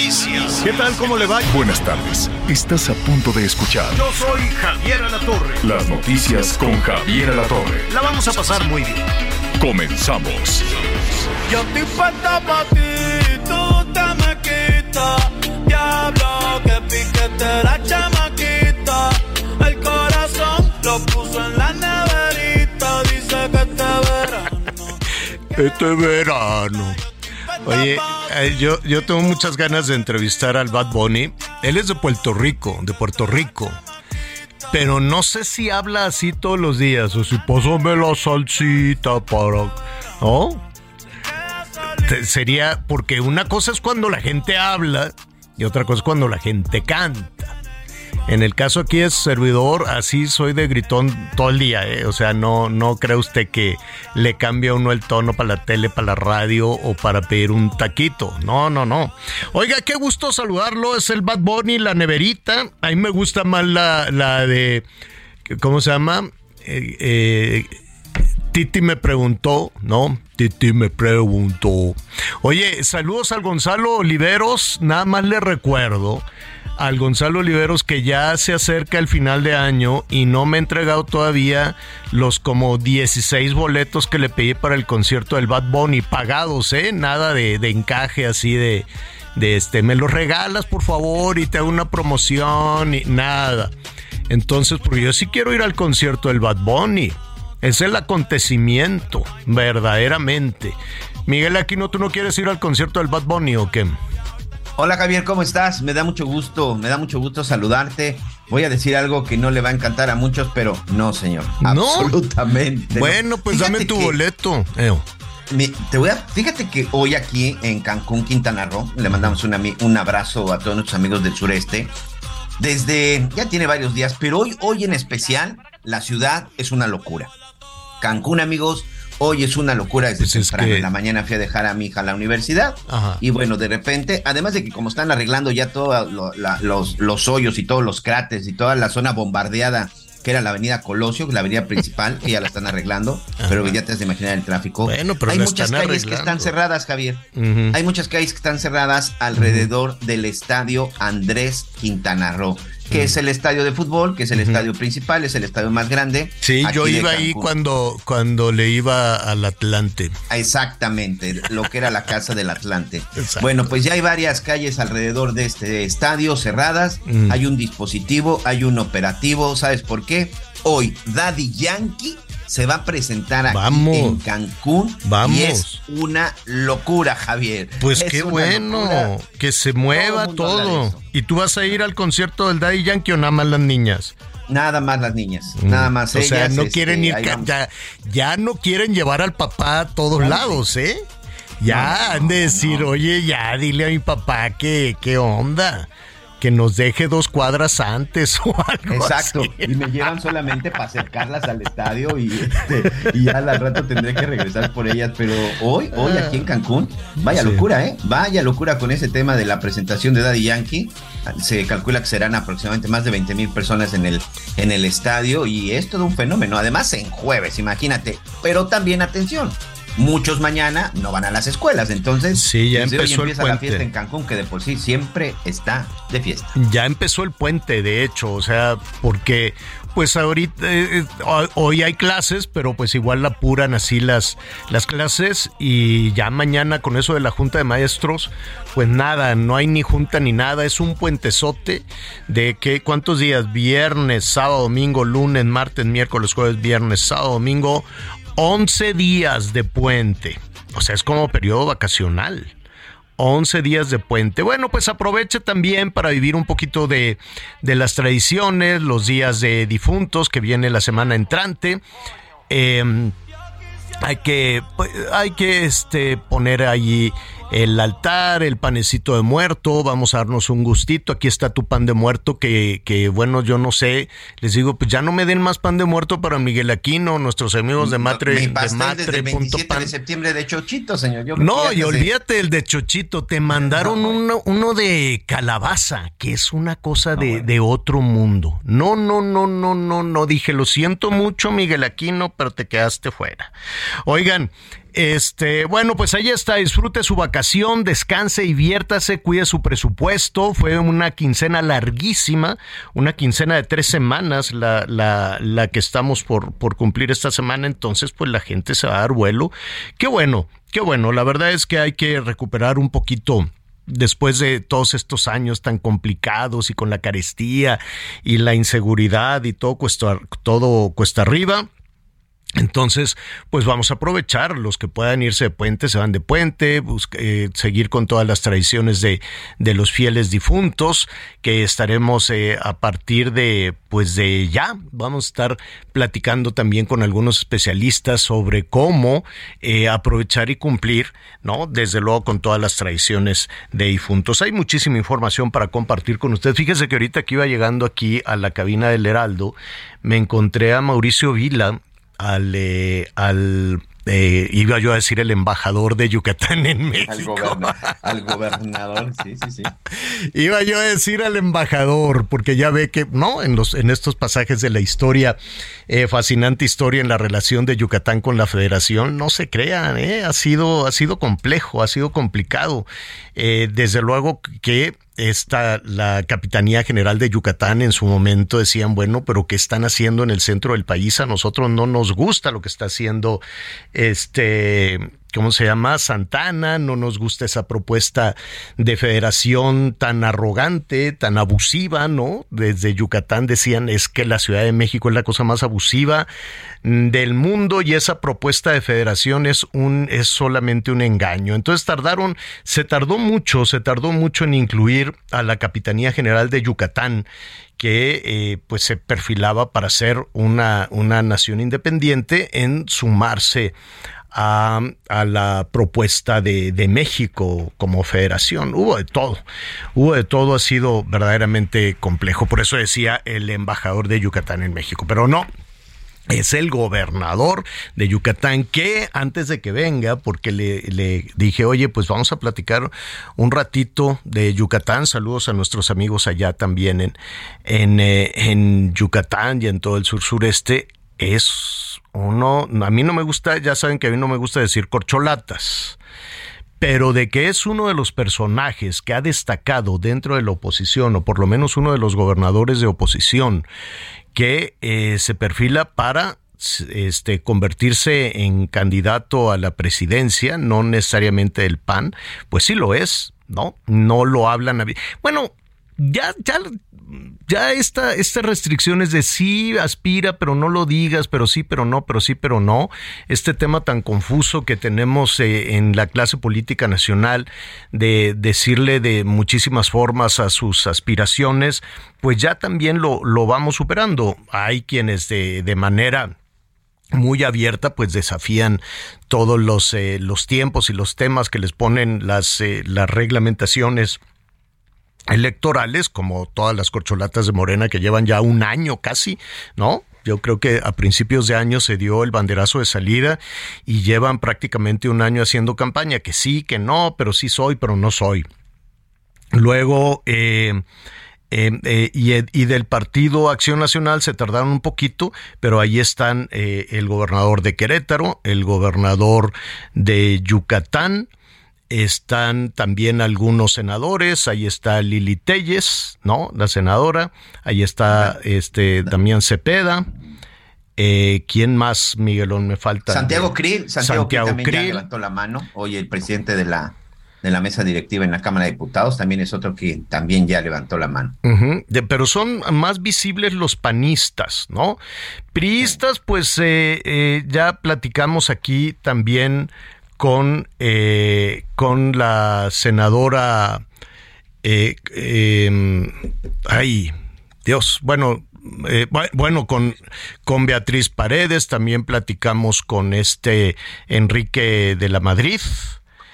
Noticias. ¿Qué tal? ¿Cómo le va? Buenas tardes. Estás a punto de escuchar Yo soy Javier Alatorre. las noticias con Javier Alatorre. La vamos a pasar muy bien. Comenzamos. Yo estoy puesta pa' ti, tú te me quitas. Diablo, que piquete la chamaquita. El corazón lo puso en la neverita. Dice que este verano. Este verano. Oye, eh, yo, yo tengo muchas ganas de entrevistar al Bad Bunny. Él es de Puerto Rico, de Puerto Rico. Pero no sé si habla así todos los días o si pásame la salsita para... ¿No? Sería porque una cosa es cuando la gente habla y otra cosa es cuando la gente canta. En el caso aquí es servidor, así soy de gritón todo el día, ¿eh? O sea, no, no cree usted que le cambia uno el tono para la tele, para la radio o para pedir un taquito. No, no, no. Oiga, qué gusto saludarlo. Es el Bad Bunny, la neverita. A mí me gusta más la, la de. ¿Cómo se llama? Eh, eh, Titi me preguntó, ¿no? Titi me preguntó. Oye, saludos al Gonzalo Oliveros. Nada más le recuerdo al Gonzalo Oliveros que ya se acerca el final de año y no me ha entregado todavía los como 16 boletos que le pedí para el concierto del Bad Bunny pagados, ¿eh? Nada de, de encaje así de, de este, me los regalas por favor y te hago una promoción y nada. Entonces, porque yo sí quiero ir al concierto del Bad Bunny. Es el acontecimiento, verdaderamente. Miguel Aquino, ¿tú no quieres ir al concierto del Bad Bunny o qué? Hola Javier, ¿cómo estás? Me da mucho gusto, me da mucho gusto saludarte. Voy a decir algo que no le va a encantar a muchos, pero no, señor. ¿No? Absolutamente. no. Bueno, pues dame tu que boleto. Eh, me- te voy a, fíjate que hoy aquí en Cancún, Quintana Roo, le mandamos un, un abrazo a todos nuestros amigos del sureste. Desde, ya tiene varios días, pero hoy, hoy en especial, la ciudad es una locura. Cancún, amigos, hoy es una locura desde Pues es temprano. que- En la mañana fui a dejar a mi hija a la universidad. Ajá. Y bueno, de repente, además de que como están arreglando ya todos los, los hoyos y todos los cráteres y toda la zona bombardeada, que era la avenida Colosio, la avenida principal, que ya la están arreglando, pero ya te has de imaginar el tráfico. Bueno, pero Hay muchas están calles que están cerradas, Javier. Hay muchas calles que están cerradas alrededor del estadio Andrés Quintana Roo, que es el estadio de fútbol, que es el estadio principal, es el estadio más grande. Sí, yo iba ahí cuando, cuando le iba al Atlante. Exactamente, lo que era la casa del Atlante. Bueno, pues ya hay varias calles alrededor de este estadio cerradas, Mm. hay un dispositivo, hay un operativo, ¿sabes por qué? Hoy Daddy Yankee se va a presentar aquí Vamos. en Cancún Vamos. y es una locura, Javier. Pues Es qué bueno, locura. que se mueva todo. ¿Y tú vas a ir al concierto del Daddy Yankee o nada más las niñas? Nada más las niñas, nada más Mm. O sea, no este, quieren ir, ya, ya no quieren llevar al papá a todos Claro, lados, ¿eh? Ya No, han de decir, no. oye, ya dile a mi papá que, qué onda, que nos deje dos cuadras antes o algo Exacto, así. y me llevan solamente para acercarlas al estadio y, este, y ya al rato tendré que regresar por ellas, pero hoy, hoy aquí en Cancún, vaya Sí. locura, ¿eh? Vaya locura con ese tema de la presentación de Daddy Yankee. Se calcula que serán aproximadamente más de 20 mil personas en el, en el estadio y es todo un fenómeno. Además, en jueves, imagínate. Pero también, atención, muchos mañana no van a las escuelas, entonces Sí, ya hoy empezó el empieza la fiesta en Cancún, que de por sí siempre está de fiesta. Ya empezó el puente, de hecho, o sea, porque pues ahorita, eh, eh, hoy hay clases, pero pues igual apuran así las, las clases y ya mañana con eso de la Junta de Maestros, pues nada, no hay ni junta ni nada, es un puentezote de que, ¿cuántos días? Viernes, sábado, domingo, lunes, martes, miércoles, jueves, viernes, sábado, domingo, 11 días de puente, o sea, es como periodo vacacional. 11 días de puente. Bueno, pues aproveche también para vivir un poquito de, de las tradiciones, los días de difuntos que viene la semana entrante. Eh, hay que, pues, hay que este, poner allí el altar, el panecito de muerto, vamos a darnos un gustito, aquí está tu pan de muerto, que, que bueno, yo no sé, les digo, pues ya no me den más pan de muerto para Miguel Aquino, nuestros amigos de Matre. Mi pastel de desde el 27 de septiembre de Chochito, señor. Yo no, y olvídate el de Chochito, te mandaron uno, uno de calabaza, que es una cosa de, de otro mundo. No, no, no, no, no, no, dije, lo siento mucho, Miguel Aquino, pero te quedaste fuera. Oigan, este, bueno, pues ahí está, disfrute su vacación, descanse y cuide su presupuesto. Fue una quincena larguísima, una quincena de tres semanas la, la, la que estamos por, por cumplir esta semana, entonces pues la gente se va a dar vuelo. Qué bueno, qué bueno, la verdad es que hay que recuperar un poquito después de todos estos años tan complicados y con la carestía y la inseguridad y todo cuesta, todo cuesta arriba entonces, pues vamos a aprovechar, los que puedan irse de puente se van de puente, eh, seguir con todas las tradiciones de, de, los fieles difuntos, que estaremos eh, a partir de, pues de ya, vamos a estar platicando también con algunos especialistas sobre cómo eh, aprovechar y cumplir, ¿no? Desde luego con todas las tradiciones de difuntos. Hay muchísima información para compartir con ustedes. Fíjese que ahorita que iba llegando aquí a la cabina del Heraldo, me encontré a Mauricio Vila, al, eh, al eh, iba yo a decir el embajador de Yucatán en México. Al, gobernador, sí, sí, sí. Iba yo a decir al embajador, porque ya ve que, ¿no? En, los, en estos pasajes de la historia, eh, fascinante historia en la relación de Yucatán con la federación, no se crean, ¿eh? Ha sido, ha sido complejo, ha sido complicado. Eh, desde luego que esta, la Capitanía General de Yucatán en su momento decían, bueno, pero ¿qué están haciendo en el centro del país? A nosotros no nos gusta lo que está haciendo este ¿cómo se llama? Santana, no nos gusta esa propuesta de federación tan arrogante, tan abusiva, ¿no? Desde Yucatán decían es que la Ciudad de México es la cosa más abusiva del mundo y esa propuesta de federación es un es solamente un engaño. Entonces tardaron, se tardó mucho, se tardó mucho en incluir a la Capitanía General de Yucatán que eh, pues se perfilaba para ser una, una nación independiente en sumarse a, la propuesta de, de, México como federación. Hubo de todo, hubo de todo, ha sido verdaderamente complejo. Por eso decía el embajador de Yucatán en México, pero no. Es el gobernador de Yucatán que antes de que venga, porque le, le dije, oye, pues vamos a platicar un ratito de Yucatán. Saludos a nuestros amigos allá también en, en, eh, en Yucatán y en todo el sur sureste. Es uno, a mí no me gusta, ya saben que a mí no me gusta decir corcholatas, pero de que es uno de los personajes que ha destacado dentro de la oposición, o por lo menos uno de los gobernadores de oposición, que eh, se perfila para este, convertirse en candidato a la presidencia, no necesariamente el PAN, pues sí lo es, ¿no? No lo hablan. Bueno, ya, ya, ya esta, estas restricciones de sí aspira, pero no lo digas, pero sí, pero no, pero sí, pero no, este tema tan confuso que tenemos eh, en la clase política nacional de decirle de muchísimas formas a sus aspiraciones, pues ya también lo, lo vamos superando. Hay quienes de, de manera muy abierta, pues desafían todos los, eh, los tiempos y los temas que les ponen las, eh, las reglamentaciones electorales, como todas las corcholatas de Morena que llevan ya un año casi, ¿no? Yo creo que a principios de año se dio el banderazo de salida y llevan prácticamente un año haciendo campaña, que sí, que no, pero sí soy, pero no soy. Luego, eh, eh, eh, y, del Partido Acción Nacional se tardaron un poquito, pero ahí están el gobernador de Querétaro, el gobernador de Yucatán, están también algunos senadores, ahí está Lili Telles, ¿no? La senadora, ahí está este Damián Cepeda. Eh, ¿Quién más, Miguelón? Me falta. Santiago Krill. Santiago, Krill también ya levantó la mano. Hoy el presidente de la, de la mesa directiva en la Cámara de Diputados también es otro que también ya levantó la mano. pero son más visibles los panistas, ¿no? Priistas, pues eh, eh, ya platicamos aquí también con, eh, con la senadora, eh, em, ay, Dios, bueno, eh, bueno, con, con Beatriz Paredes, también platicamos con este Enrique de la Madrid.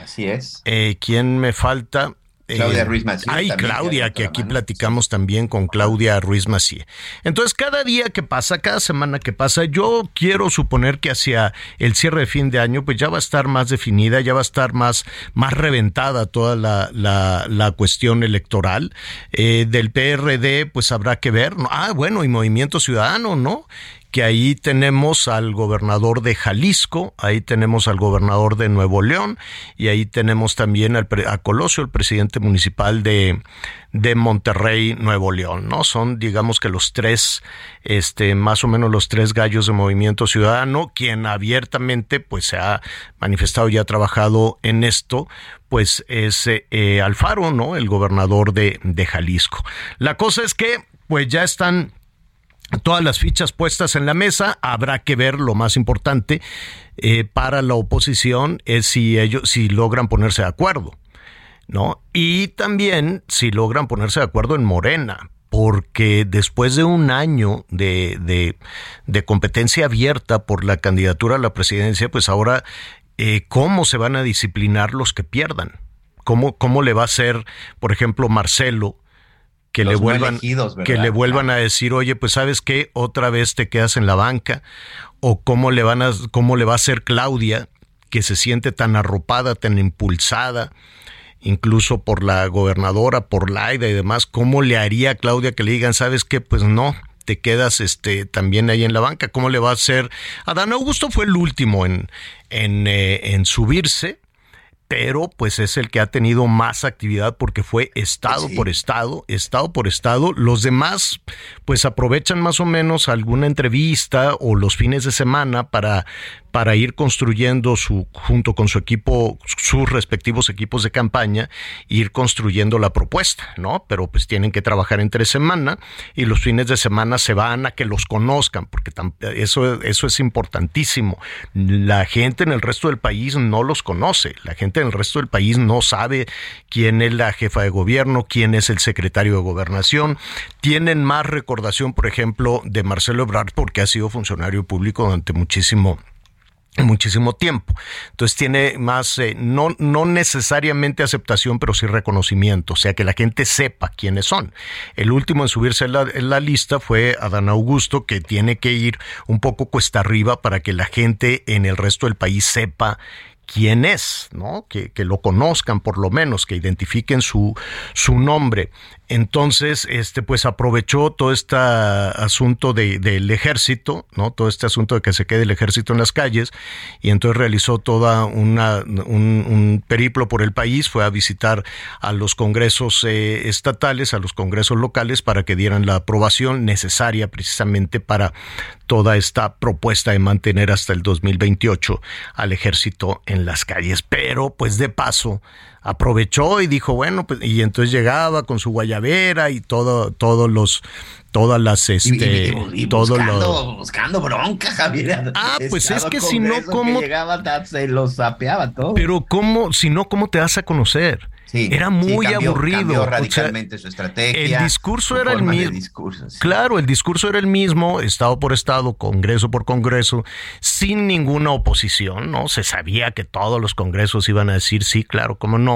Así es. Eh, ¿Quién me falta? Claudia eh, Ruiz Macié. Ay, Claudia, que aquí platicamos también con Claudia Ruiz Macié. Entonces, cada día que pasa, cada semana que pasa, yo quiero suponer que hacia el cierre de fin de año, pues ya va a estar más definida, ya va a estar más, más reventada toda la, la, cuestión electoral. Eh, del PRD, pues habrá que ver. Ah, bueno, y Movimiento Ciudadano, ¿no? Que ahí tenemos al gobernador de Jalisco, ahí tenemos al gobernador de Nuevo León y ahí tenemos también a Colosio, el presidente municipal de, de Monterrey, Nuevo León, ¿no? Son, digamos que los tres, este, más o menos los tres gallos de Movimiento Ciudadano, quien abiertamente, pues, se ha manifestado y ha trabajado en esto, pues, es eh, Alfaro, ¿no? El gobernador de, de Jalisco. La cosa es que, pues, ya están todas las fichas puestas en la mesa, habrá que ver lo más importante eh, para la oposición es si ellos si logran ponerse de acuerdo, ¿no? Y también si logran ponerse de acuerdo en Morena, porque después de un año de, de, competencia abierta por la candidatura a la presidencia, pues ahora eh, cómo se van a disciplinar los que pierdan. ¿Cómo, ¿Cómo le va a ser, por ejemplo, Marcelo, que le vuelvan que le vuelvan a decir, "Oye, pues sabes qué, otra vez te quedas en la banca" o cómo le van a cómo le va a hacer Claudia que se siente tan arropada, tan impulsada incluso por la gobernadora, por Laida y demás, ¿cómo le haría a Claudia que le digan, sabes qué? Pues no, te quedas este también ahí en la banca. ¿Cómo le va a hacer? Adán Augusto fue el último en, en, eh, en subirse pero pues es el que ha tenido más actividad porque fue estado por estado, estado por estado. Los demás pues aprovechan más o menos alguna entrevista o los fines de semana para para ir construyendo su, junto con su equipo, sus respectivos equipos de campaña, ir construyendo la propuesta, ¿no? Pero pues tienen que trabajar entre semana y los fines de semana se van a que los conozcan, porque eso, eso es importantísimo. La gente en el resto del país no los conoce, la gente en el resto del país no sabe quién es la jefa de gobierno, quién es el secretario de gobernación, tienen más recordación, por ejemplo, de Marcelo Ebrard porque ha sido funcionario público durante muchísimo muchísimo tiempo. Entonces tiene más, eh, no, no necesariamente aceptación, pero sí reconocimiento, o sea, que la gente sepa quiénes son. El último en subirse en la, la lista fue Adán Augusto, que tiene que ir un poco cuesta arriba para que la gente en el resto del país sepa quién es, ¿no? Que, que, lo conozcan por lo menos, que identifiquen su, su nombre. Entonces, este, pues aprovechó todo este asunto de, del ejército, ¿no? Todo este asunto de que se quede el ejército en las calles, y entonces realizó toda una, un, periplo por el país, fue a visitar a los congresos eh, estatales, a los congresos locales, para que dieran la aprobación necesaria precisamente para toda esta propuesta de mantener hasta el 2028 al ejército en las calles. Pero, pues de paso, aprovechó y dijo, bueno, pues, y entonces llegaba con su guayabera y todo, todos los, todas las, este, y, buscando, buscando bronca, Javier. Ah, pues es que si no, ¿cómo? llegaba, se los sapeaba todo. Pero cómo, si no, ¿cómo te vas a conocer? era muy aburrido. Cambió radicalmente su estrategia. El discurso era el mismo. Claro, el discurso era el mismo, estado por estado, congreso por congreso, sin ninguna oposición, ¿no? Se sabía que todos los congresos iban a decir sí, claro, cómo no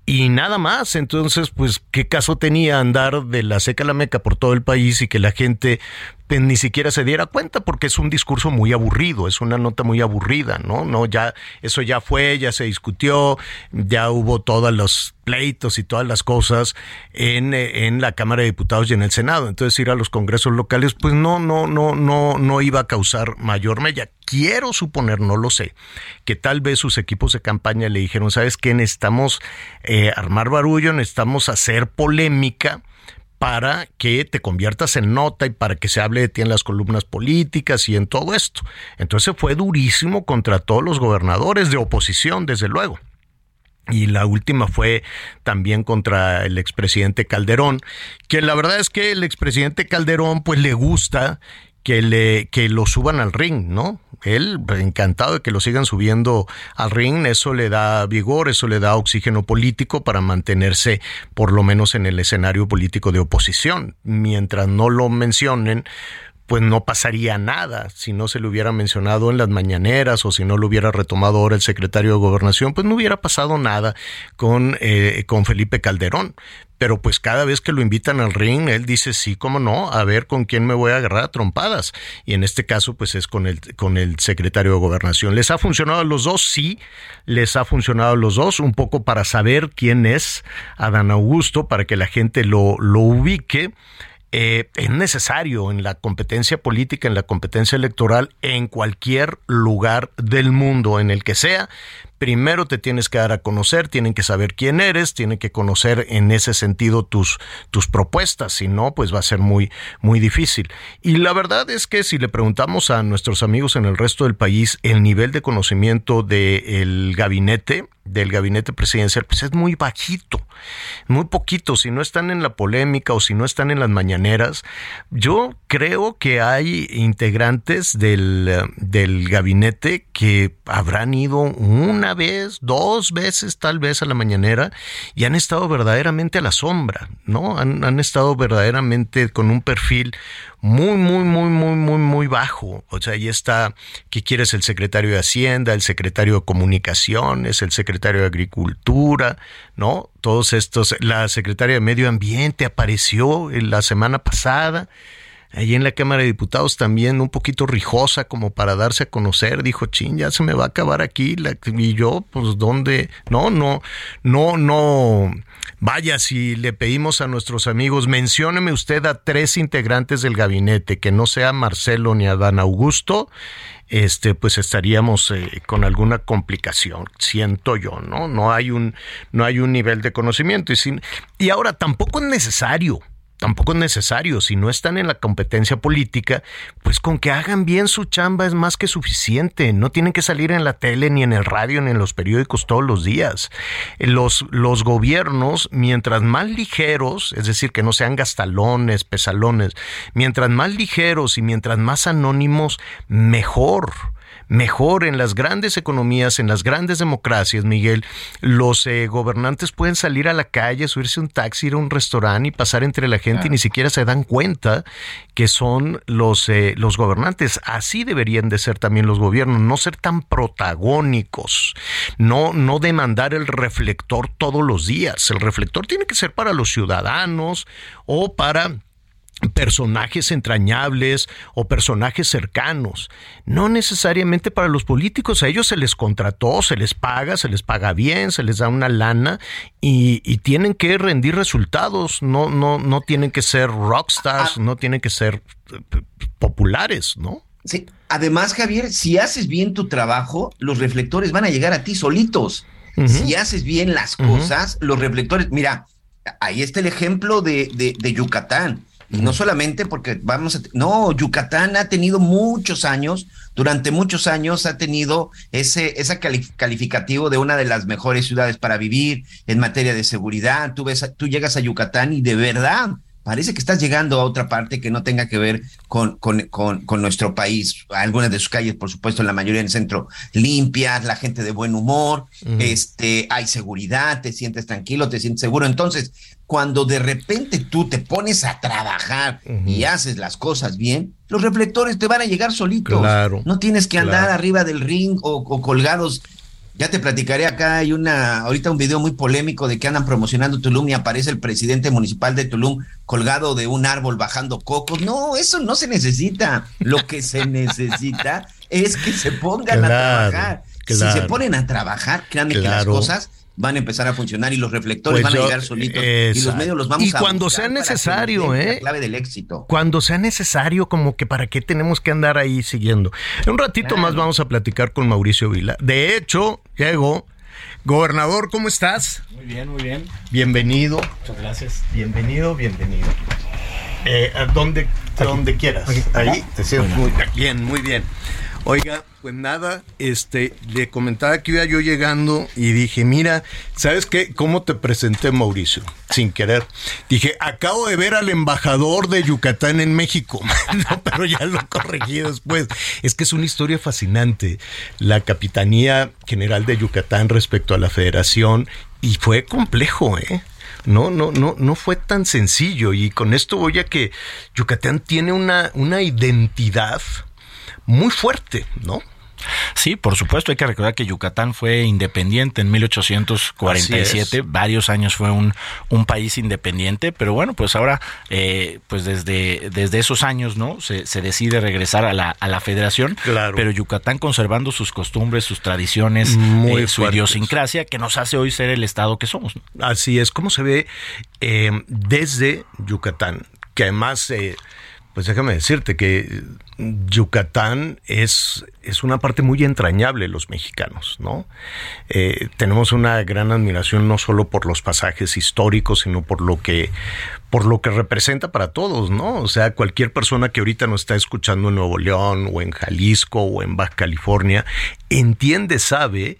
y nada más. Entonces, pues, ¿qué caso tenía andar de la seca a la meca por todo el país y que la gente pues, ni siquiera se diera cuenta? Porque es un discurso muy aburrido, es una nota muy aburrida, ¿no? No, ya, eso ya fue, ya se discutió, ya hubo todos los pleitos y todas las cosas en, en la Cámara de Diputados y en el Senado. Entonces, ir a los congresos locales, pues no, no, no, no, no iba a causar mayor mella quiero suponer, no lo sé, que tal vez sus equipos de campaña le dijeron, ¿sabes qué? Necesitamos eh, armar barullo, necesitamos hacer polémica para que te conviertas en nota y para que se hable de ti en las columnas políticas y en todo esto. Entonces fue durísimo contra todos los gobernadores de oposición, desde luego. Y la última fue también contra el expresidente Calderón, que la verdad es que el expresidente Calderón pues le gusta que le que lo suban al ring, ¿no? Él encantado de que lo sigan subiendo al ring, eso le da vigor, eso le da oxígeno político para mantenerse por lo menos en el escenario político de oposición. Mientras no lo mencionen, pues no pasaría nada si no se le hubiera mencionado en las mañaneras o si no lo hubiera retomado ahora el secretario de Gobernación, pues no hubiera pasado nada con, eh, con Felipe Calderón. Pero pues cada vez que lo invitan al ring, él dice, sí, cómo no, a ver con quién me voy a agarrar a trompadas. Y en este caso, pues es con el, con el secretario de Gobernación. ¿Les ha funcionado a los dos? Sí, les ha funcionado a los dos, un poco para saber quién es Adán Augusto, para que la gente lo, lo ubique. Eh, es necesario en la competencia política, en la competencia electoral, en cualquier lugar del mundo, en el que sea, primero te tienes que dar a conocer, tienen que saber quién eres, tienen que conocer en ese sentido tus, tus propuestas, si no, pues va a ser muy, muy difícil. Y la verdad es que si le preguntamos a nuestros amigos en el resto del país el nivel de conocimiento del gabinete, del gabinete presidencial, pues es muy bajito, muy poquito. Si no están en la polémica o si no están en las mañaneras, yo creo que hay integrantes del, del gabinete que habrán ido una vez, dos veces tal vez a la mañanera y han estado verdaderamente a la sombra, ¿no? Han, han estado verdaderamente con un perfil muy, muy, muy, muy, muy, muy bajo. O sea, ahí está, ¿qué quieres? El secretario de Hacienda, el secretario de Comunicaciones, el secretario de Agricultura, ¿no? Todos estos, la secretaria de Medio Ambiente apareció la semana pasada. Allí en la Cámara de Diputados también un poquito rijosa como para darse a conocer, dijo, chin, ya se me va a acabar aquí. y yo, pues, ¿dónde? No, no, no, no. Vaya, si le pedimos a nuestros amigos, mencióneme usted a tres integrantes del gabinete, que no sea Marcelo ni Adán Augusto, este, pues estaríamos eh, con alguna complicación, siento yo, ¿no? No hay un, no hay un nivel de conocimiento. Y, sin, y ahora tampoco es necesario tampoco es necesario. Si no están en la competencia política, pues con que hagan bien su chamba es más que suficiente. No tienen que salir en la tele, ni en el radio, ni en los periódicos todos los días. Los, los gobiernos, mientras más ligeros, es decir, que no sean gastalones, pesalones, mientras más ligeros y mientras más anónimos, mejor mejor en las grandes economías, en las grandes democracias, Miguel, los eh, gobernantes pueden salir a la calle, subirse un taxi, ir a un restaurante y pasar entre la gente y ni siquiera se dan cuenta que son los, eh, los gobernantes. Así deberían de ser también los gobiernos, no ser tan protagónicos, no, no demandar el reflector todos los días. El reflector tiene que ser para los ciudadanos o para personajes entrañables o personajes cercanos, no necesariamente para los políticos, a ellos se les contrató, se les paga, se les paga bien, se les da una lana y, tienen que rendir resultados, no, no, no tienen que ser rockstars, no tienen que ser eh, populares, ¿no? Sí, además Javier, si haces bien tu trabajo, los reflectores van a llegar a ti solitos. Si haces bien las cosas, los reflectores, mira, ahí está el ejemplo de, de, de Yucatán y no solamente porque vamos a... No, Yucatán ha tenido muchos años, durante muchos años ha tenido ese, ese calificativo de una de las mejores ciudades para vivir en materia de seguridad. Tú, ves, tú llegas a Yucatán y de verdad parece que estás llegando a otra parte que no tenga que ver con, con, con, nuestro país. Algunas de sus calles, por supuesto, en la mayoría del centro, limpias, la gente de buen humor, este, hay seguridad, te sientes tranquilo, te sientes seguro. Entonces, cuando de repente tú te pones a trabajar y haces las cosas bien, los reflectores te van a llegar solitos. Claro, no tienes que andar arriba del ring o, colgados. Ya te platicaré acá, hay una, ahorita un video muy polémico de que andan promocionando Tulum y aparece el presidente municipal de Tulum colgado de un árbol bajando cocos. No, eso no se necesita. Lo que se necesita es que se pongan a trabajar. Si se ponen a trabajar, créanme que las cosas van a empezar a funcionar y los reflectores pues van a llegar solitos y los medios los vamos y cuando sea necesario, ¿eh? La clave del éxito. Cuando sea necesario, como que para qué tenemos que andar ahí siguiendo. En un ratito más vamos a platicar con Mauricio Vila. De hecho, llegó. Gobernador, ¿cómo estás? Muy bien, muy bien. Bienvenido. Muchas gracias. Bienvenido, bienvenido. Eh, a donde, donde quieras. Ahí te siento muy bien, muy bien. Oiga, pues nada, este, le comentaba que iba yo llegando y dije, mira, ¿sabes qué? ¿Cómo te presenté, Mauricio? Sin querer. Dije, acabo de ver al embajador de Yucatán en México. no, pero ya lo corregí después. Es que es una historia fascinante. La Capitanía General de Yucatán respecto a la Federación y fue complejo, ¿eh? No, no, no, no fue tan sencillo. Y con esto voy a que Yucatán tiene una, una identidad muy fuerte, ¿no? Sí, por supuesto, hay que recordar que Yucatán fue independiente en 1847, varios años fue un, un país independiente, pero bueno, pues ahora, eh, pues desde, desde esos años, ¿no? Se, se decide regresar a la, a la federación, Claro. pero Yucatán conservando sus costumbres, sus tradiciones, Muy eh, su fuertes. idiosincrasia, que nos hace hoy ser el Estado que somos. ¿no? Así es como se ve eh, desde Yucatán, que además, eh, pues déjame decirte que Yucatán es, es una parte muy entrañable los mexicanos, ¿no? Eh, tenemos una gran admiración no solo por los pasajes históricos, sino por lo que por lo que representa para todos, ¿no? O sea, cualquier persona que ahorita nos está escuchando en Nuevo León o en Jalisco o en Baja California entiende, sabe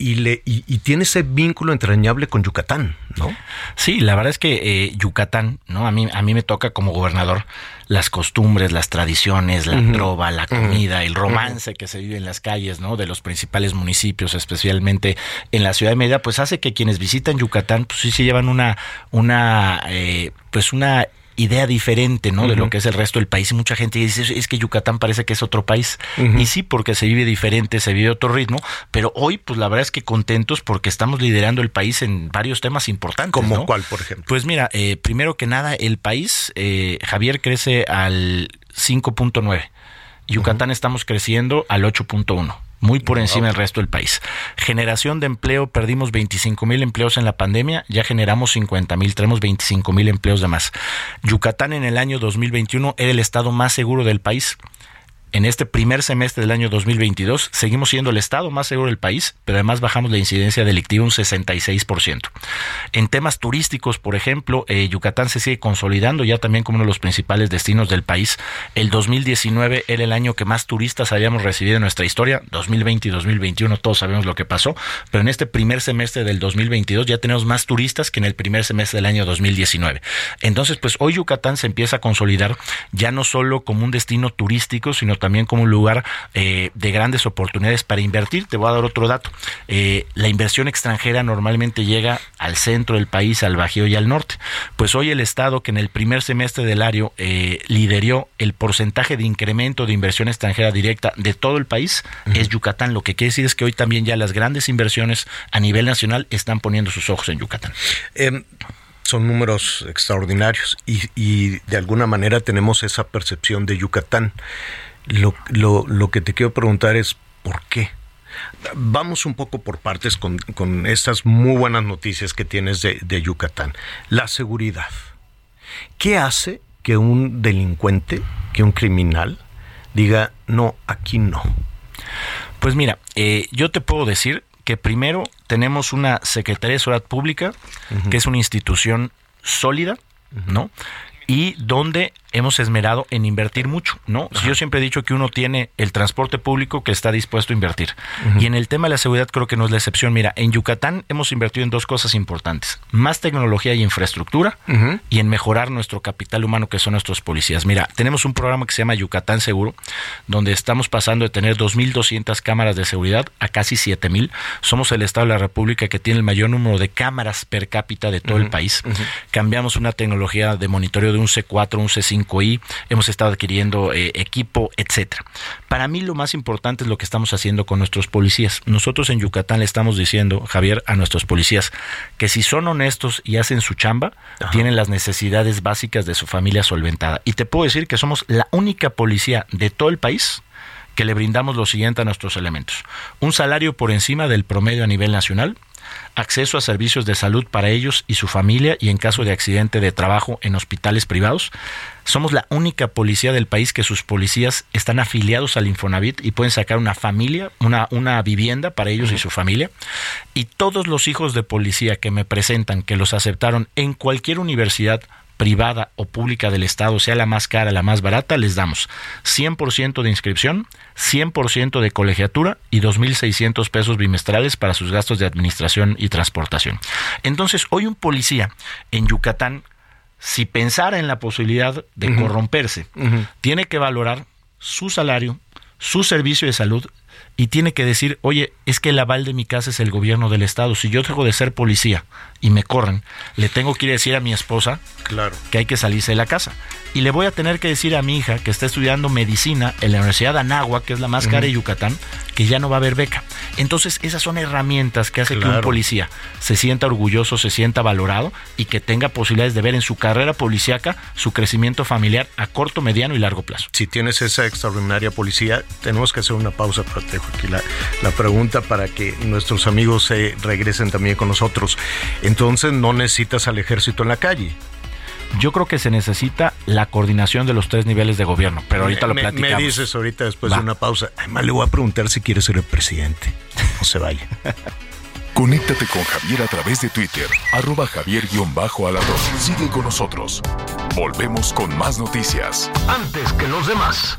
y le y, y tiene ese vínculo entrañable con Yucatán, ¿no? Sí, la verdad es que eh, Yucatán, ¿no? A mí, a mí me toca como gobernador las costumbres, las tradiciones, la trova, la comida, el romance que se vive en las calles, ¿no? De los principales municipios, especialmente en la ciudad de Mérida, pues hace que quienes visitan Yucatán, pues sí se llevan una, una, eh, pues una idea diferente, ¿no? De lo que es el resto del país. Y mucha gente dice, es que Yucatán parece que es otro país. Y sí, porque se vive diferente, se vive otro ritmo. Pero hoy, pues la verdad es que contentos porque estamos liderando el país en varios temas importantes. Como ¿no? cuál, por ejemplo. Pues mira, eh, primero que nada, el país, eh, Javier, crece al 5.9. Yucatán estamos creciendo al 8.1. Muy por encima del resto del país. Generación de empleo, perdimos 25 mil empleos en la pandemia, ya generamos 50 mil, tenemos 25 mil empleos de más. Yucatán en el año 2021 era el estado más seguro del país. En este primer semestre del año 2022 seguimos siendo el estado más seguro del país, pero además bajamos la incidencia delictiva un 66%. En temas turísticos, por ejemplo, eh, Yucatán se sigue consolidando ya también como uno de los principales destinos del país. El 2019 era el año que más turistas habíamos recibido en nuestra historia. 2020 y 2021 todos sabemos lo que pasó, pero en este primer semestre del 2022 ya tenemos más turistas que en el primer semestre del año 2019. Entonces, pues hoy Yucatán se empieza a consolidar ya no solo como un destino turístico, sino también como un lugar eh, de grandes oportunidades para invertir. Te voy a dar otro dato. Eh, la inversión extranjera normalmente llega al centro del país, al Bajío y al norte. Pues hoy el Estado, que en el primer semestre del año eh, lideró el porcentaje de incremento de inversión extranjera directa de todo el país, es Yucatán. Lo que quiere decir es que hoy también ya las grandes inversiones a nivel nacional están poniendo sus ojos en Yucatán. Em, son números extraordinarios y, y de alguna manera tenemos esa percepción de Yucatán. Lo, lo, lo que te quiero preguntar es ¿por qué? Vamos un poco por partes con, con estas muy buenas noticias que tienes de, de Yucatán. La seguridad. ¿Qué hace que un delincuente, que un criminal, diga, no, aquí no? Pues mira, eh, yo te puedo decir que primero tenemos una Secretaría de Seguridad Pública, que es una institución sólida, ¿no? Y donde hemos esmerado en invertir mucho, ¿no? Yo siempre he dicho que uno tiene el transporte público que está dispuesto a invertir. Y en el tema de la seguridad creo que no es la excepción. Mira, en Yucatán hemos invertido en dos cosas importantes. Más tecnología y infraestructura y en mejorar nuestro capital humano que son nuestros policías. Mira, tenemos un programa que se llama Yucatán Seguro, donde estamos pasando de tener 2.200 cámaras de seguridad a casi 7.000. Somos el Estado de la República que tiene el mayor número de cámaras per cápita de todo el país. Cambiamos una tecnología de monitoreo de un C4, un C5 i hemos estado adquiriendo eh, equipo, etcétera. Para mí lo más importante es lo que estamos haciendo con nuestros policías. Nosotros en Yucatán le estamos diciendo, Javier, a nuestros policías que si son honestos y hacen su chamba, tienen las necesidades básicas de su familia solventada. Y te puedo decir que somos la única policía de todo el país que le brindamos lo siguiente a nuestros elementos. Un salario por encima del promedio a nivel nacional, acceso a servicios de salud para ellos y su familia y en caso de accidente de trabajo en hospitales privados. Somos la única policía del país que sus policías están afiliados al Infonavit y pueden sacar una familia, una, una vivienda para ellos y su familia. Y todos los hijos de policía que me presentan que los aceptaron en cualquier universidad privada o pública del Estado, sea la más cara, la más barata, les damos 100% de inscripción, 100% de colegiatura y 2.600 pesos bimestrales para sus gastos de administración y transportación. Entonces, hoy un policía en Yucatán, si pensara en la posibilidad de corromperse, tiene que valorar su salario, su servicio de salud y tiene que decir, oye, es que el aval de mi casa es el gobierno del Estado. Si yo dejo de ser policía y me corren, le tengo que ir a decir a mi esposa Claro. que hay que salirse de la casa. Y le voy a tener que decir a mi hija que está estudiando medicina en la Universidad de Anáhuac, que es la más cara de Yucatán, que ya no va a haber beca. Entonces, esas son herramientas que hace que un policía se sienta orgulloso, se sienta valorado y que tenga posibilidades de ver en su carrera policíaca su crecimiento familiar a corto, mediano y largo plazo. Si tienes esa extraordinaria policía, tenemos que hacer una pausa, pero te dejo aquí la, la pregunta para que nuestros amigos se regresen también con nosotros. Entonces, no necesitas al ejército en la calle. Yo creo que se necesita la coordinación de los tres niveles de gobierno, pero ahorita lo me, platicamos. me dices ahorita después Va. de una pausa. Además, le voy a preguntar si quiere ser el presidente. No se vaya. Conéctate con Javier a través de Twitter, arroba javier-alador. Sigue con nosotros. Volvemos con más noticias. Antes que los demás.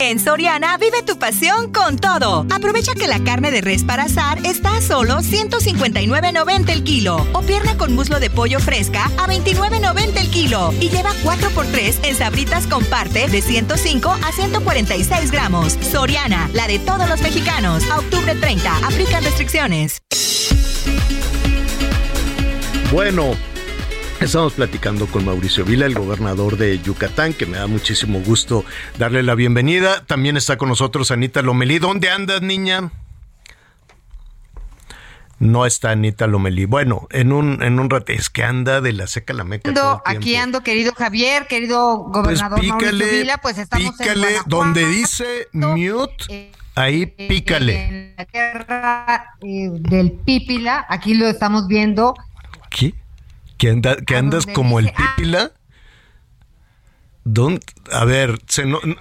En Soriana vive tu pasión con todo. Aprovecha que la carne de res para asar está a solo 159.90 el kilo o pierna con muslo de pollo fresca a 29.90 el kilo y lleva 4x3 en sabritas con parte de 105 a 146 gramos. Soriana, la de todos los mexicanos. A octubre 30, aplican restricciones. Bueno, estamos platicando con Mauricio Vila, el gobernador de Yucatán, que me da muchísimo gusto darle la bienvenida. También está con nosotros Anita Lomelí. ¿Dónde andas, niña? No está Anita Lomelí. Bueno, en un, en un rato, es que anda de la seca a la meca. todo Ando, el aquí ando, querido Javier, querido Pues gobernador Mauricio Vila, pues estamos en pícale, donde dice mute, eh, ahí pícale. En la tierra eh, del Pípila, aquí lo estamos viendo. ¿Qué? ¿Que, anda- que andas como el dice, ah. pípila? A ver, se no- no-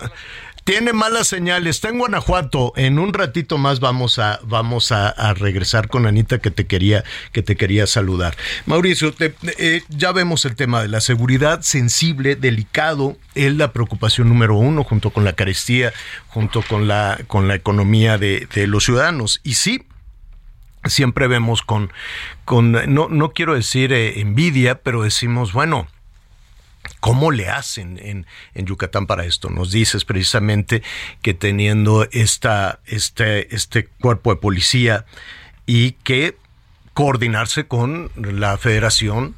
tiene malas señales. Está en Guanajuato. En un ratito más vamos a vamos a, a regresar con Anita que te quería que te quería saludar. Mauricio, te- eh, ya vemos el tema de la seguridad sensible, delicado, es la preocupación número uno junto con la carestía, junto con la con la economía de, de los ciudadanos. Y sí, siempre vemos con, con no, no quiero decir eh, envidia, pero decimos, bueno, ¿Cómo le hacen en, en Yucatán para esto? Nos dices precisamente que teniendo esta, este, este cuerpo de policía y que coordinarse con la federación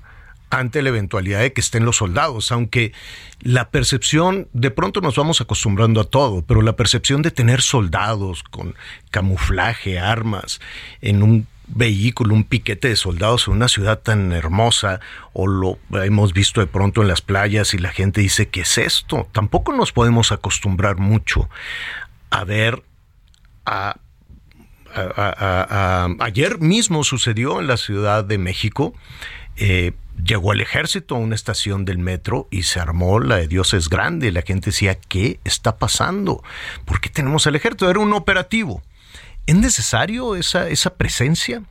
ante la eventualidad de que estén los soldados, aunque la percepción, de pronto nos vamos acostumbrando a todo, pero la percepción de tener soldados con camuflaje, armas, en un vehículo, un piquete de soldados en una ciudad tan hermosa, o lo hemos visto de pronto en las playas y la gente dice, ¿qué es esto? Tampoco nos podemos acostumbrar mucho a ver a ayer mismo sucedió en la Ciudad de México. eh, llegó el ejército a una estación del metro y se armó la de Dios es grande. La gente decía, ¿qué está pasando? ¿Por qué tenemos el ejército? Era un operativo. ¿Es necesario esa, esa presencia?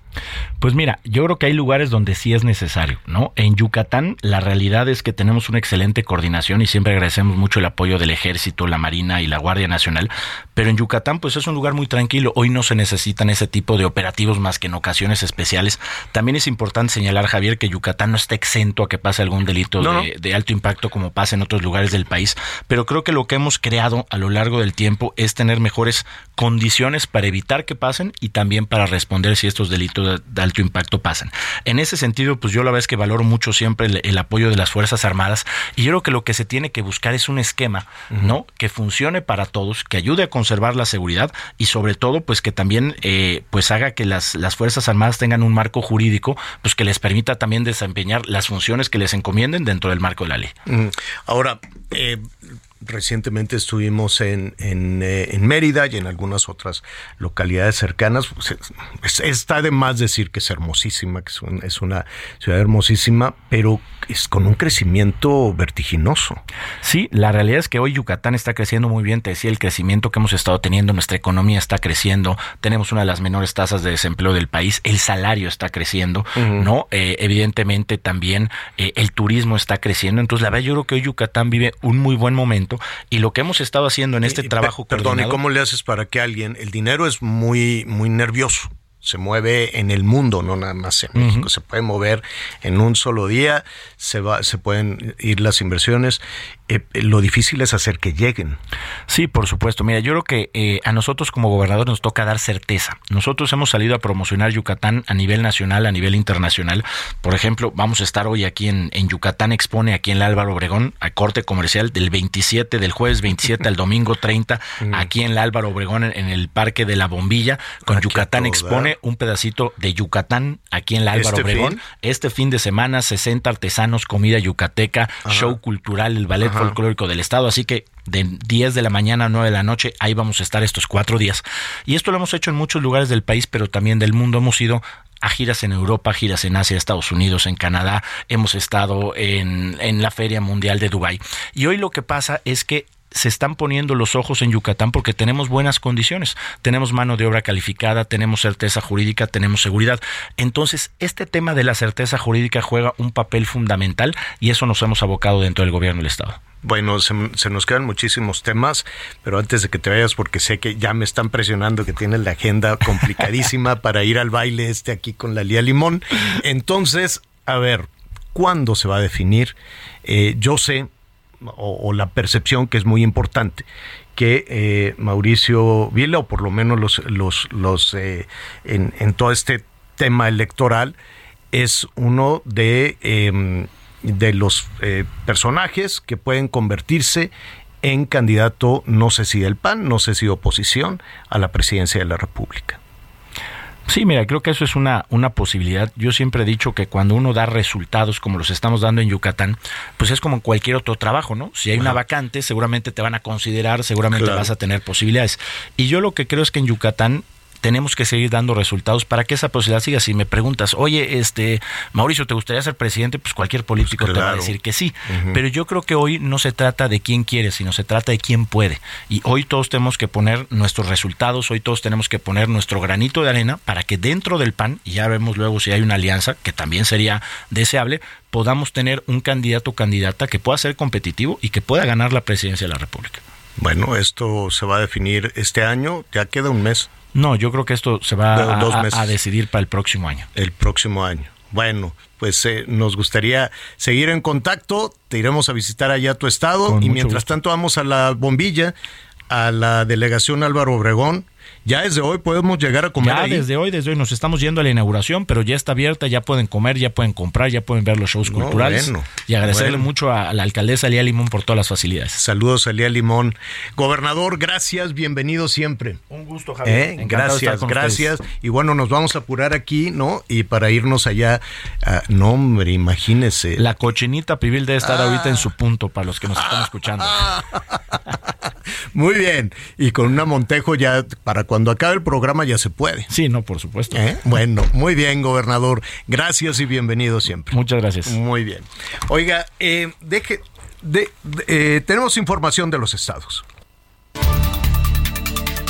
Pues mira, yo creo que hay lugares donde sí es necesario, ¿no? En Yucatán la realidad es que tenemos una excelente coordinación y siempre agradecemos mucho el apoyo del Ejército, la Marina y la Guardia Nacional, pero en Yucatán pues es un lugar muy tranquilo, hoy no se necesitan ese tipo de operativos más que en ocasiones especiales. También es importante señalar, Javier, que Yucatán no está exento a que pase algún delito No, de, de alto impacto como pasa en otros lugares del país, pero creo que lo que hemos creado a lo largo del tiempo es tener mejores condiciones para evitar que pasen y también para responder si estos delitos de, alto impacto pasan. En ese sentido, pues yo la verdad es que valoro mucho siempre el, el apoyo de las Fuerzas Armadas y yo creo que lo que se tiene que buscar es un esquema, ¿no? Que funcione para todos, que ayude a conservar la seguridad y sobre todo, pues que también eh, pues haga que las, las Fuerzas Armadas tengan un marco jurídico, pues que les permita también desempeñar las funciones que les encomienden dentro del marco de la ley. Ahora, eh, Recientemente estuvimos en, en, eh, en Mérida y en algunas otras localidades cercanas. Pues, es- está de más decir que es hermosísima, que es, un- es una ciudad hermosísima, pero es con un crecimiento vertiginoso. Sí, la realidad es que hoy Yucatán está creciendo muy bien. Te decía, el crecimiento que hemos estado teniendo, nuestra economía está creciendo. Tenemos una de las menores tasas de desempleo del país. El salario está creciendo, ¿no? Eh, evidentemente también eh, el turismo está creciendo. Entonces, la verdad, yo creo que hoy Yucatán vive un muy buen momento. Y lo que hemos estado haciendo en este Y- trabajo pe- Perdón, ¿y cómo le haces para que alguien, el dinero es muy, muy nervioso? Se mueve en el mundo, no nada más en México. Se puede mover en un solo día, se va, se pueden ir las inversiones. Eh, lo difícil es hacer que lleguen. Sí, por supuesto. Mira, yo creo que eh, a nosotros como gobernador nos toca dar certeza. Nosotros hemos salido a promocionar Yucatán a nivel nacional, a nivel internacional. Por ejemplo, vamos a estar hoy aquí en, en Yucatán Expone, aquí en la Álvaro Obregón, a corte comercial del 27, del jueves 27 al domingo 30, aquí en la Álvaro Obregón, en, en el Parque de la Bombilla, con Yucatán Expone, un pedacito de Yucatán, aquí en la Álvaro ¿Este Obregón. fin? Este fin de semana, 60 artesanos, comida yucateca, Ajá. show cultural, el ballet Ajá. folclórico del estado, así que de 10 de la mañana a 9 de la noche, ahí vamos a estar estos cuatro días. Y esto lo hemos hecho en muchos lugares del país, pero también del mundo. Hemos ido a giras en Europa, giras en Asia, Estados Unidos, en Canadá, hemos estado en, en la Feria Mundial de Dubái. Y hoy lo que pasa es que se están poniendo los ojos en Yucatán porque tenemos buenas condiciones. Tenemos mano de obra calificada, tenemos certeza jurídica, tenemos seguridad. Entonces, este tema de la certeza jurídica juega un papel fundamental y eso nos hemos abocado dentro del gobierno del Estado. Bueno, se, se nos quedan muchísimos temas, pero antes de que te vayas, porque sé que ya me están presionando que tienes la agenda complicadísima para ir al baile este aquí con la Lía Limón. Entonces, a ver, ¿cuándo se va a definir? Eh, yo sé, o, la percepción que es muy importante, que eh, Mauricio Vila, o por lo menos los, los, los eh, en, en todo este tema electoral, es uno de, eh, de los eh, personajes que pueden convertirse en candidato, no sé si del PAN, no sé si de oposición, a la presidencia de la República. Sí, mira, creo que eso es una, una posibilidad. Yo siempre he dicho que cuando uno da resultados como los estamos dando en Yucatán, pues es como en cualquier otro trabajo, ¿no? Si hay una vacante, seguramente te van a considerar, seguramente Claro. vas a tener posibilidades. Y yo lo que creo es que en Yucatán tenemos que seguir dando resultados para que esa posibilidad siga. Si me preguntas, oye, este Mauricio, ¿te gustaría ser presidente? Pues cualquier político te va a decir que sí. Pero yo creo que hoy no se trata de quién quiere, sino se trata de quién puede. Y hoy todos tenemos que poner nuestros resultados, hoy todos tenemos que poner nuestro granito de arena para que dentro del PAN, y ya vemos luego si hay una alianza, que también sería deseable, podamos tener un candidato o candidata que pueda ser competitivo y que pueda ganar la presidencia de la República. Bueno, esto se va a definir este año, ya queda un mes. No, yo creo que esto se va a, decidir para el próximo año. el próximo año. Bueno, pues eh, nos gustaría seguir en contacto, te iremos a visitar allá a tu estado Con y mientras gusto. tanto vamos a la bombilla, a la delegación Álvaro Obregón. Ya desde hoy podemos llegar a comer Ya ahí. desde hoy, desde hoy nos estamos yendo a la inauguración, pero ya está abierta, ya pueden comer, ya pueden comprar, ya pueden ver los shows No, culturales. bueno, y agradecerle bueno. mucho a, la alcaldesa Lía Limón por todas las facilidades. Saludos a Lía Limón. Gobernador, gracias, bienvenido siempre. Un gusto, Eh, gracias, gracias. Y bueno, nos vamos a apurar aquí, ¿no? Y para irnos allá, ah, no hombre, imagínese. La cochinita pibil debe estar ahorita en su punto para los que nos están escuchando. Muy bien. Y con una Montejo ya, para cuando acabe el programa ya se puede. Sí, no, por supuesto. ¿Eh? Bueno, muy bien, gobernador. Gracias y bienvenido siempre. Muchas gracias. Muy bien. Oiga, eh, deje, de- de- eh, tenemos información de los estados.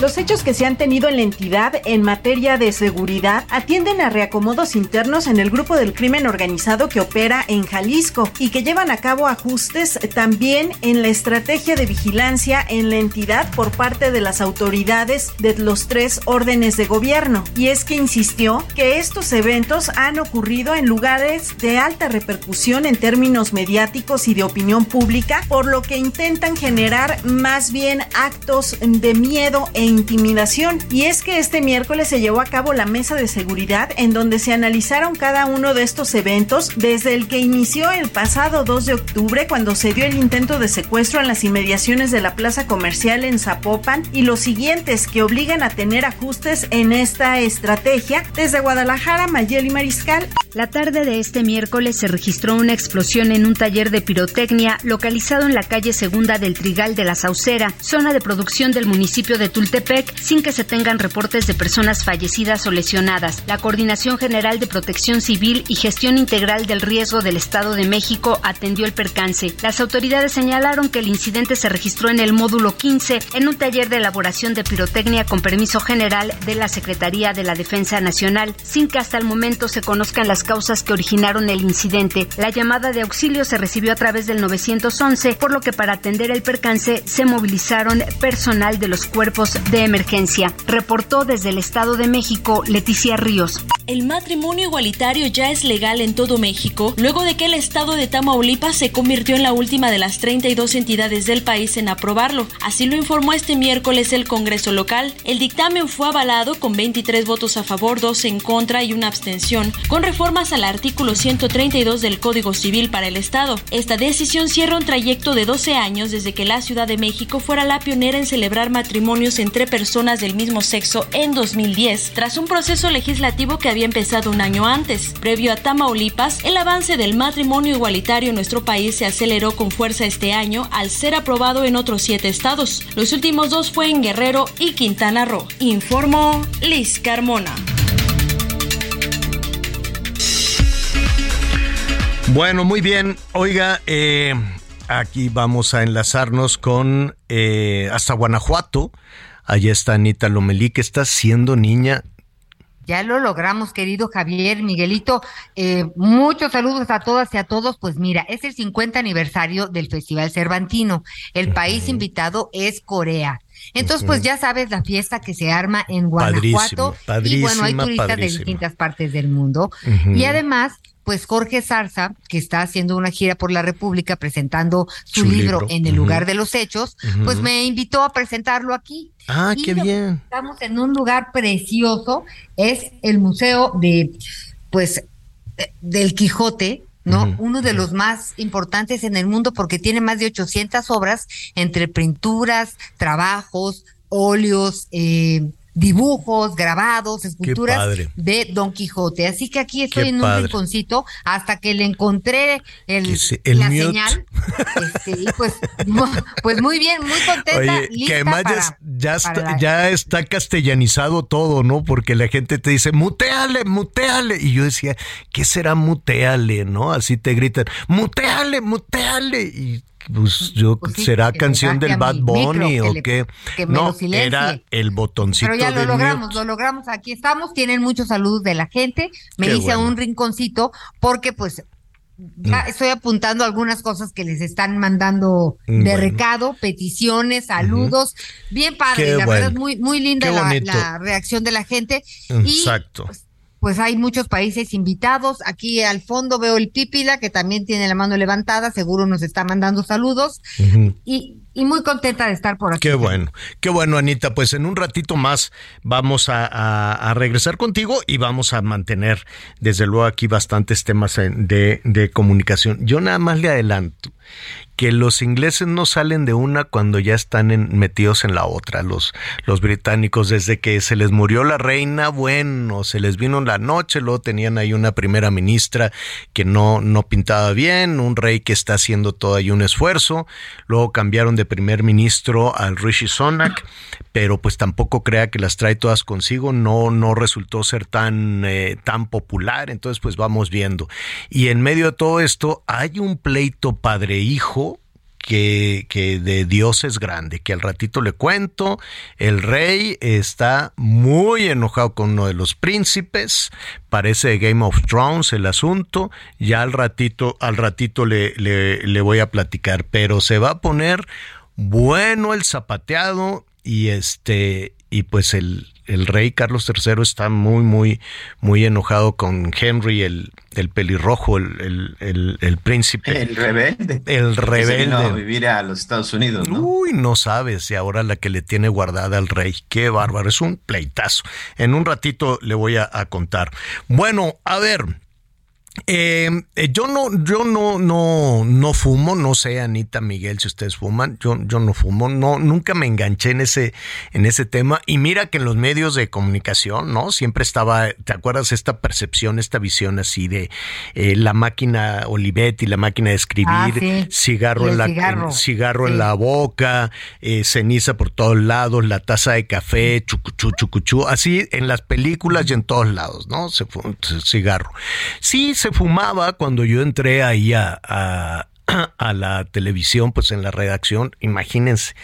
Los hechos que se han tenido en la entidad en materia de seguridad atienden a reacomodos internos en el grupo del crimen organizado que opera en Jalisco y que llevan a cabo ajustes también en la estrategia de vigilancia en la entidad por parte de las autoridades de los tres órdenes de gobierno. Y es que insistió que estos eventos han ocurrido en lugares de alta repercusión en términos mediáticos y de opinión pública, por lo que intentan generar más bien actos de miedo e intimidación. Y es que este miércoles se llevó a cabo la mesa de seguridad en donde se analizaron cada uno de estos eventos desde el que inició el pasado 2 de octubre cuando se dio el intento de secuestro en las inmediaciones de la plaza comercial en Zapopan y los siguientes que obligan a tener ajustes en esta estrategia desde Guadalajara, Mayeli Mariscal. La tarde de este miércoles se registró una explosión en un taller de pirotecnia localizado en la calle Segunda del Trigal de la Saucera, zona de producción del municipio de Tultepec, sin que se tengan reportes de personas fallecidas o lesionadas. La Coordinación General de Protección Civil y Gestión Integral del Riesgo del Estado de México atendió el percance. Las autoridades señalaron que el incidente se registró en el módulo 15, en un taller de elaboración de pirotecnia con permiso general de la Secretaría de la Defensa Nacional, sin que hasta el momento se conozcan las causas que originaron el incidente. La llamada de auxilio se recibió a través del 911, por lo que para atender el percance se movilizaron personal de los cuerpos de emergencia. Reportó desde el Estado de México Leticia Ríos. El matrimonio igualitario ya es legal en todo México, luego de que el estado de Tamaulipas se convirtió en la última de las 32 entidades del país en aprobarlo. Así lo informó este miércoles el Congreso local. El dictamen fue avalado con 23 votos a favor, 2 en contra y una abstención, con reformas al artículo 132 del Código Civil para el Estado. Esta decisión cierra un trayecto de 12 años desde que la Ciudad de México fuera la pionera en celebrar matrimonios entre personas del mismo sexo en 2010, tras un proceso legislativo que había empezado un año antes. Previo a Tamaulipas, el avance del matrimonio igualitario en nuestro país se aceleró con fuerza este año al ser aprobado en otros siete estados. Los últimos dos fue en Guerrero y Quintana Roo. Informó Liz Carmona. Bueno, muy bien. Oiga, eh, aquí vamos a enlazarnos con eh, hasta Guanajuato. Allá está Anita Lomelí, que está siendo niña ya lo logramos, querido Javier, Miguelito. Eh, muchos saludos a todas y a todos. Pues mira, es el 50 aniversario del Festival Cervantino. El país invitado es Corea. Entonces, pues ya sabes la fiesta que se arma en Guanajuato. y bueno, hay turistas de distintas partes del mundo. Y además, pues Jorge Zarza, que está haciendo una gira por la República presentando su, libro, En el lugar de los hechos, pues me invitó a presentarlo aquí. Ah, qué bien. Estamos en un lugar precioso, es el Museo de, pues, eh, del Quijote, ¿no? Uno de los más importantes en el mundo porque tiene más de 800 obras entre pinturas, trabajos, óleos, eh, dibujos, grabados, esculturas de Don Quijote. Así que aquí estoy en un rinconcito hasta que le encontré el, la señal. Este, y pues, pues muy bien, muy contenta. Oye, que además ya, está, ya está castellanizado todo, ¿no? Porque la gente te dice, muteale, muteale. Y yo decía, ¿qué será muteale, no? Así te gritan, muteale, muteale. Y pues yo pues será canción del Bad Bunny o qué. no, era el botoncito. Pero ya lo logramos, lo logramos. Aquí estamos. Tienen muchos saludos de la gente. Me hice a un rinconcito porque pues ya mm. estoy apuntando algunas cosas que les están mandando mm, de recado, peticiones, saludos. Bien padre, la verdad muy, muy linda la, reacción de la gente. Exacto. Pues, pues hay muchos países invitados. Aquí al fondo veo el Pípila, que también tiene la mano levantada, seguro nos está mandando saludos. y, y, muy contenta de estar por aquí. Qué bueno, qué bueno, Anita. Pues en un ratito más vamos a, a, regresar contigo y vamos a mantener, desde luego, aquí bastantes temas de, de comunicación. Yo nada más le adelanto que los ingleses no salen de una cuando ya están metidos en la otra, los, los británicos, desde que se les murió la reina, bueno, se les vino la noche, luego tenían ahí una primera ministra que no, no pintaba bien, un rey que está haciendo todo ahí un esfuerzo, luego cambiaron de primer ministro al Rishi Sonak, pero pues tampoco crea que las trae todas consigo, no, no resultó ser tan, eh, tan popular, entonces pues vamos viendo. Y en medio de todo esto hay un pleito padre-hijo, que, que, de Dios es grande, que al ratito le cuento, el rey está muy enojado con uno de los príncipes, parece Game of Thrones el asunto, ya al ratito, al ratito le, le, le voy a platicar, pero se va a poner bueno el zapateado y este, y pues el, el rey Carlos III está muy, muy, muy enojado con Henry, el, el pelirrojo, el, el, el, príncipe. El rebelde. El rebelde. a vivir a los Estados Unidos, ¿no? Uy, no sabes, y ahora la que le tiene guardada al rey. Qué bárbaro, es un pleitazo. En un ratito le voy a contar. Bueno, a ver, eh, yo no, yo no, no, no fumo, no sé, Anita, Miguel, si ustedes fuman, yo, yo no fumo, no, nunca me enganché en ese, en ese tema. Y mira que en los medios de comunicación, ¿no? Siempre estaba, ¿te acuerdas esta percepción, esta visión así de eh, la máquina Olivetti, la máquina de escribir, Ah, cigarro, en la, cigarro. cigarro en la boca, eh, ceniza por todos lados, la taza de café, chucuchú, chucuchú, así en las películas y en todos lados, ¿no? Se fu- cigarro. Sí, se fumaba cuando yo entré ahí a, a- la televisión, pues en la redacción, imagínense,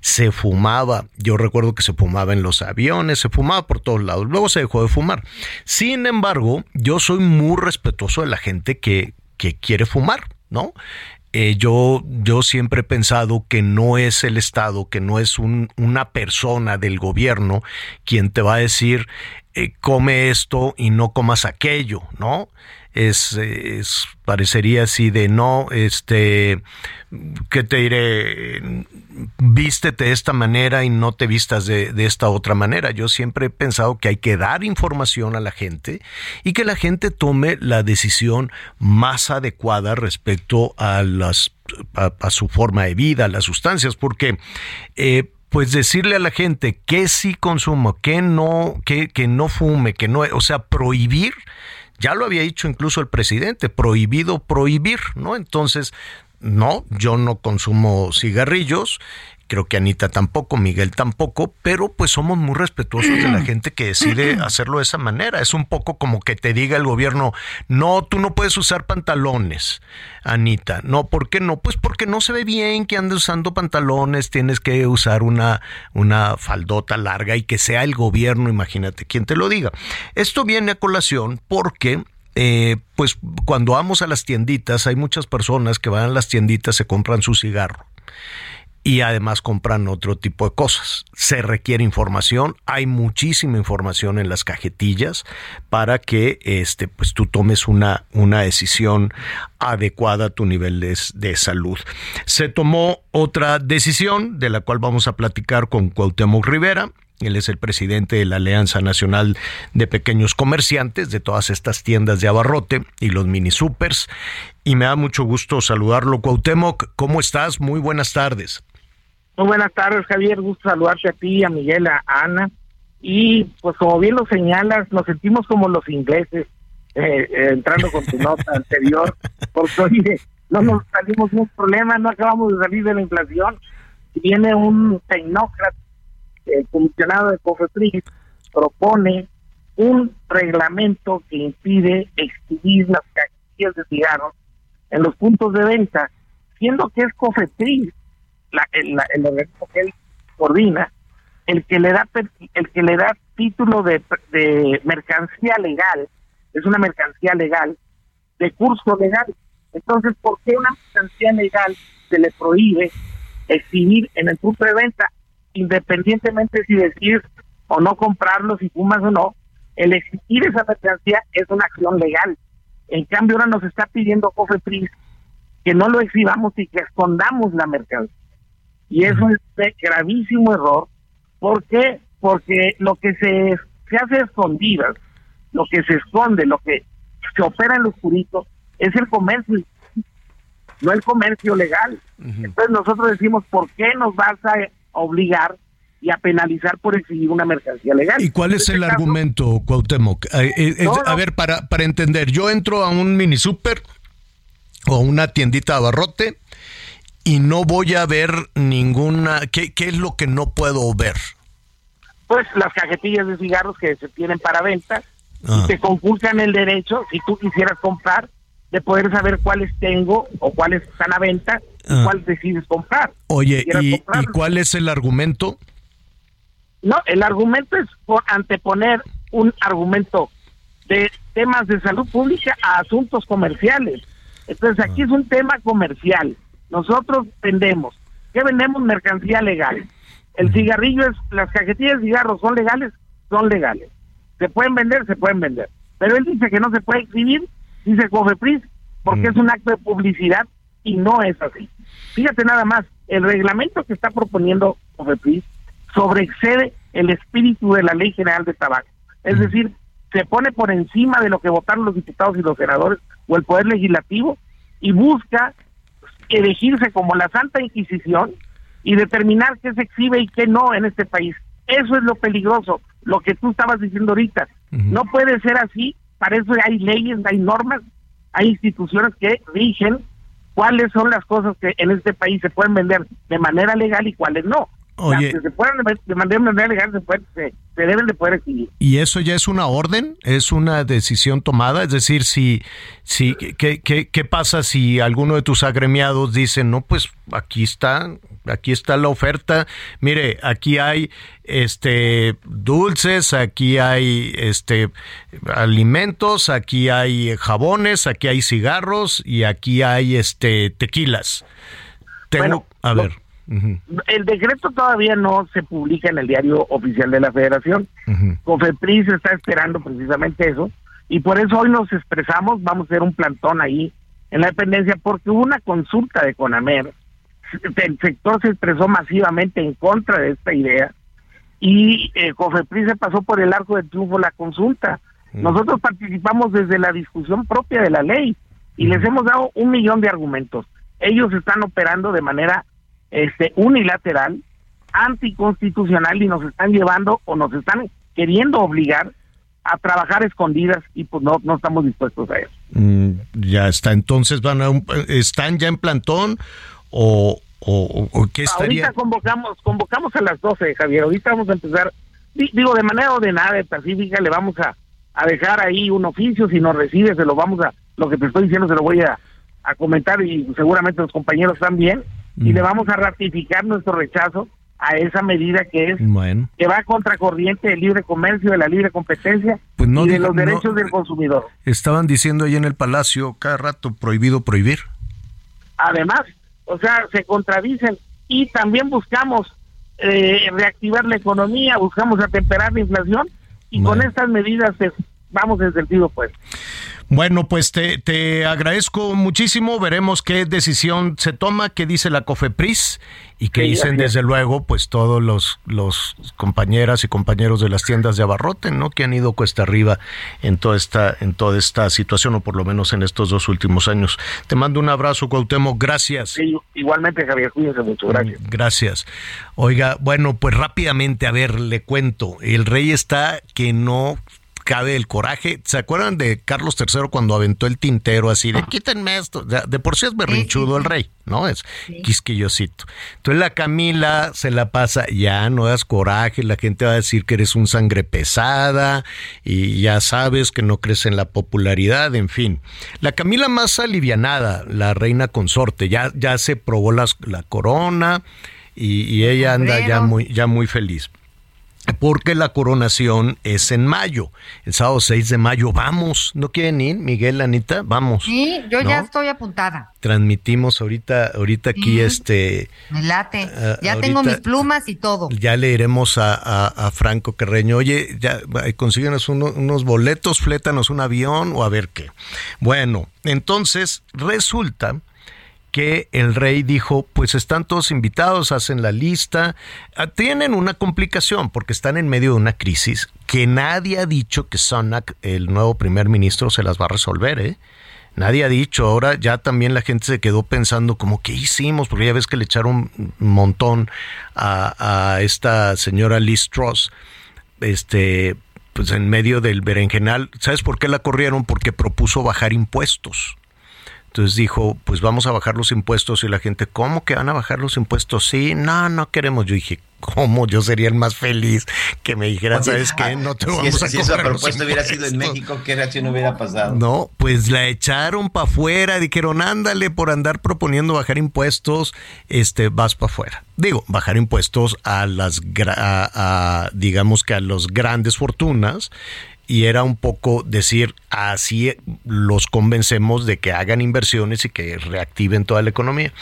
se fumaba, yo recuerdo que se fumaba en los aviones, se fumaba por todos lados, luego se dejó de fumar. Sin embargo, yo soy muy respetuoso de la gente que, que quiere fumar, ¿no? Eh, yo, yo siempre he pensado que no es el Estado, que no es un- una persona del gobierno quien te va a decir, eh, come esto y no comas aquello, ¿no? Es, parecería así de no, este, ¿qué te diré? Vístete de esta manera y no te vistas de, de esta otra manera. Yo siempre he pensado que hay que dar información a la gente y que la gente tome la decisión más adecuada respecto a las a, su forma de vida, a las sustancias, porque eh, pues decirle a la gente que sí consumo, que no, que no fume, que no, o sea, prohibir, ya lo había dicho incluso el presidente, prohibido prohibir, ¿no? Entonces, no, yo no consumo cigarrillos, creo que Anita tampoco, Miguel tampoco, pero pues somos muy respetuosos de la gente que decide hacerlo de esa manera. Es un poco como que te diga el gobierno, no, tú no puedes usar pantalones, Anita. No, ¿por qué no? Pues porque no se ve bien que andes usando pantalones, tienes que usar una, una faldota larga y que sea el gobierno, imagínate, quien te lo diga. Esto viene a colación porque eh, pues cuando vamos a las tienditas, hay muchas personas que van a las tienditas, se compran su cigarro y además compran otro tipo de cosas. Se requiere información, hay muchísima información en las cajetillas para que este pues tú tomes una, una decisión adecuada a tu nivel de, de salud. Se tomó otra decisión de la cual vamos a platicar con Cuauhtémoc Rivera. Él es el presidente de la Alianza Nacional de Pequeños Comerciantes, de todas estas tiendas de abarrote y los mini supers. Y me da mucho gusto saludarlo, Cuauhtémoc. ¿Cómo estás? Muy buenas tardes. Muy buenas tardes, Javier. Gusto saludarte a ti, a Miguel, a Ana. Y pues como bien lo señalas, nos sentimos como los ingleses, eh, eh, entrando con tu nota anterior, porque oye, no nos salimos de un problema, no acabamos de salir de la inflación. Y viene un tecnócrata, el comisionado de COFEPRIS, propone un reglamento que impide exhibir las cajetillas de cigarros en los puntos de venta, siendo que es COFEPRIS la, el, el organismo que él coordina, el que le da el que le da título de, mercancía legal, es una mercancía legal, de curso legal. Entonces, ¿por qué una mercancía legal se le prohíbe exhibir en el punto de venta, independientemente si decides o no comprarlo, si fumas o no? El exhibir esa mercancía es una acción legal. En cambio, ahora nos está pidiendo COFEPRIS que no lo exhibamos y que escondamos la mercancía. Y eso es de gravísimo error. ¿Por qué? Porque lo que se, se hace a escondidas, lo que se esconde, lo que se opera en los oscurito, es el comercio, no el comercio legal. Entonces nosotros decimos, ¿por qué nos vas a obligar y a penalizar por exhibir una mercancía legal? ¿Y cuál es el este caso, argumento, Cuauhtémoc? Eh, eh, es- No, no. A ver, para, para entender, yo entro a un mini super o una tiendita de abarrote y no voy a ver ninguna... ¿Qué, qué es lo que no puedo ver? Pues las cajetillas de cigarros que se tienen para venta Ah. y te conculcan el derecho, si tú quisieras comprar, de poder saber cuáles tengo o cuáles están a venta y Ah. cuál decides comprar. Oye, Si ¿y. ¿y cuál es el argumento? No, el argumento es por anteponer un argumento de temas de salud pública a asuntos comerciales. Entonces aquí es un tema comercial. Nosotros vendemos. ¿Qué vendemos? Mercancía legal. El cigarrillo es, las cajetillas de cigarros son legales son legales. Se pueden vender, se pueden vender. Pero él dice que no se puede exhibir, dice Cofepris, porque es un acto de publicidad y no es así. Fíjate nada más, el reglamento que está proponiendo Cofepris sobreexcede el espíritu de la Ley General de Tabaco. Es decir, se pone por encima de lo que votaron los diputados y los senadores o el Poder Legislativo y busca elegirse como la Santa Inquisición y determinar qué se exhibe y qué no en este país. Eso es lo peligroso, lo que tú estabas diciendo ahorita. No puede ser así, para eso hay leyes, hay normas, hay instituciones que rigen cuáles son las cosas que en este país se pueden vender de manera legal y cuáles no. Oye. Se pueden de manera legal se, pueden, se, se deben de poder. ¿Y eso ya es una orden? ¿Es una decisión tomada? Es decir, si, si ¿qué, qué, qué pasa si alguno de tus agremiados dice, no, pues aquí está, aquí está la oferta, mire, aquí hay este dulces, aquí hay este alimentos, aquí hay jabones, aquí hay cigarros y aquí hay este tequilas. Tengo, Bueno, a lo- El decreto todavía no se publica en el diario oficial de la Federación. ujú. Cofepris está esperando precisamente eso y por eso hoy nos expresamos, vamos a hacer un plantón ahí en la dependencia porque hubo una consulta de Conamer, el sector se expresó masivamente en contra de esta idea y eh, Cofepris se pasó por el arco del triunfo la consulta. Nosotros participamos desde la discusión propia de la ley y les hemos dado un millón de argumentos. Ellos están operando de manera este unilateral, anticonstitucional y nos están llevando o nos están queriendo obligar a trabajar escondidas y pues no, no estamos dispuestos a eso. Mm, ya está. Entonces van a un- están ya en plantón o, o, o qué estaría. Ahorita convocamos, convocamos a las 12, Javier. Ahorita vamos a empezar, di- digo, de manera ordenada pacífica, le vamos a, a dejar ahí un oficio. Si nos recibe, se lo vamos a, lo que te estoy diciendo, se lo voy a, a comentar y seguramente los compañeros también. Y Mm. le vamos a ratificar nuestro rechazo a esa medida que es Bueno, que va contra corriente del libre comercio, de la libre competencia Pues no y de los no- derechos del consumidor. estaban diciendo ahí en el palacio cada rato prohibido prohibir. Además, o sea, se contradicen y también buscamos eh, reactivar la economía, buscamos atemperar la inflación y con estas medidas pues, vamos en sentido pues. Bueno, pues te, te agradezco muchísimo. Veremos qué decisión se toma, qué dice la COFEPRIS y qué Sí, dicen desde luego pues todos los, los compañeras y compañeros de las tiendas de abarrote, ¿no? Que han ido cuesta arriba en toda esta, en toda esta situación, o por lo menos en estos dos últimos años. Te mando un abrazo, Cuauhtémoc. Gracias. Sí, igualmente Javier, cuídense mucho, gracias. Gracias. Oiga, bueno, pues rápidamente, a ver, le cuento. El rey está que no cabe el coraje. ¿Se acuerdan de Carlos III cuando aventó el tintero así de quítenme esto? De por sí es berrinchudo el rey, ¿no? Es quisquillosito. Entonces la Camila se la pasa, ya no das coraje, la gente va a decir que eres un sangre pesada y ya sabes que no crees en la popularidad, en fin. La Camila más alivianada, la reina consorte, ya, ya se probó las- la corona y, y ella anda ya muy, ya muy feliz. Porque la coronación es en mayo, el sábado 6 de mayo. Vamos, ¿no quieren ir, Miguel, Anita? Vamos. Sí, yo ya estoy apuntada. Transmitimos ahorita, ahorita aquí, este, Me late. Ah, ya tengo mis plumas y todo. ya leeremos a, a- a Franco Carreño. Oye, ya consíguenos uno- unos boletos, flétanos un avión o a ver qué. Bueno, entonces resulta que el rey dijo, pues están todos invitados, hacen la lista, Ah, tienen una complicación porque están en medio de una crisis que nadie ha dicho que Sonak, el nuevo primer ministro, se las va a resolver, ¿eh? Nadie ha dicho, ahora ya también la gente se quedó pensando como qué hicimos, porque ya ves que le echaron un montón a, a esta señora Liz Truss, este, pues en medio del berenjenal. ¿Sabes por qué la corrieron? Porque propuso bajar impuestos. Entonces dijo, pues vamos a bajar los impuestos y la gente, ¿cómo que van a bajar los impuestos? Sí, no, no queremos. Yo dije, ¿cómo? Yo sería el más feliz que me dijeran, Oye, ¿sabes qué? No te si vamos a si esa propuesta hubiera sido en impuestos". México, ¿qué reacción hubiera pasado? No, pues la echaron para afuera, dijeron, ándale, por andar proponiendo bajar impuestos, este, vas para afuera. Digo, bajar impuestos a las, a- a, digamos que a los grandes fortunas y era un poco decir, así los convencemos de que hagan inversiones y que reactiven toda la economía.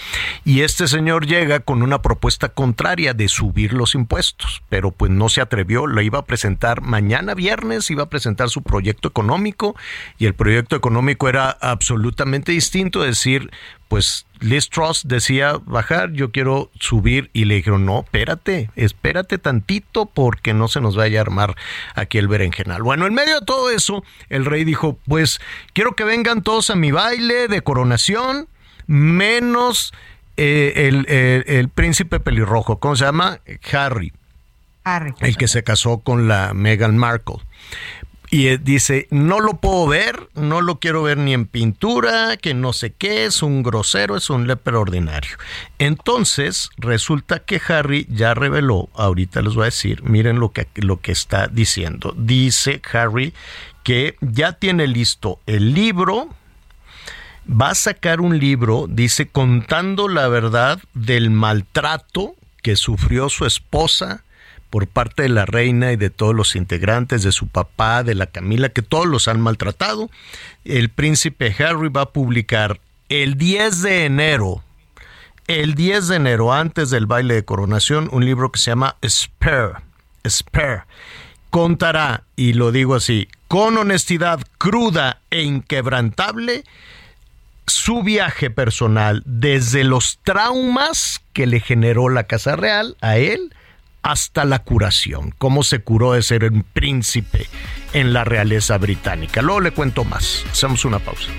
Y este señor llega con una propuesta contraria de subir los impuestos, pero pues no se atrevió, lo iba a presentar mañana viernes, iba a presentar su proyecto económico y el proyecto económico era absolutamente distinto, decir, pues Liz Truss decía bajar, yo quiero subir y le dijeron, no, espérate, espérate tantito porque no se nos vaya a armar aquí el berenjenal. Bueno, en medio de todo eso, el rey dijo, pues quiero que vengan todos a mi baile de coronación, menos eh, el, el, príncipe pelirrojo, ¿cómo se llama? Harry. Harry. El que se casó con la Meghan Markle y eh, dice, no lo puedo ver, no lo quiero ver ni en pintura, que no sé qué, es un grosero, es un leper ordinario. Entonces, resulta que Harry ya reveló, ahorita les voy a decir, miren lo que, lo que está diciendo. Dice Harry que ya tiene listo el libro, va a sacar un libro, dice, contando la verdad del maltrato que sufrió su esposa por parte de la reina y de todos los integrantes, de su papá, de la Camila, que todos los han maltratado. El príncipe Harry va a publicar el 10 de enero, el 10 de enero, antes del baile de coronación, un libro que se llama Spare. Spare. Contará, y lo digo así, con honestidad cruda e inquebrantable, su viaje personal desde los traumas que le generó la Casa Real a él, hasta la curación, cómo se curó de ser un príncipe en la realeza británica. Luego le cuento más. Hacemos una pausa.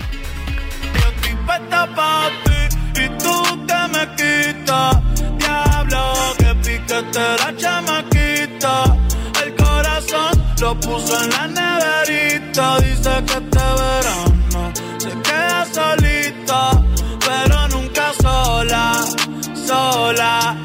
El corazón lo puso en la neverita. Dice que este verano se queda solita, pero nunca sola, sola.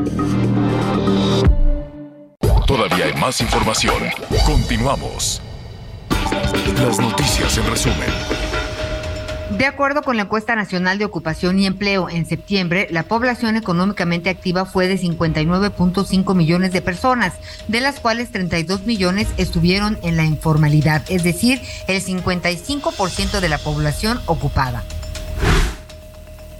Todavía hay más información. Continuamos. Las noticias en resumen. De acuerdo con la encuesta nacional de ocupación y empleo en septiembre, la población económicamente activa fue de 59.5 millones de personas, de las cuales 32 millones estuvieron en la informalidad, es decir, el 55% de la población ocupada.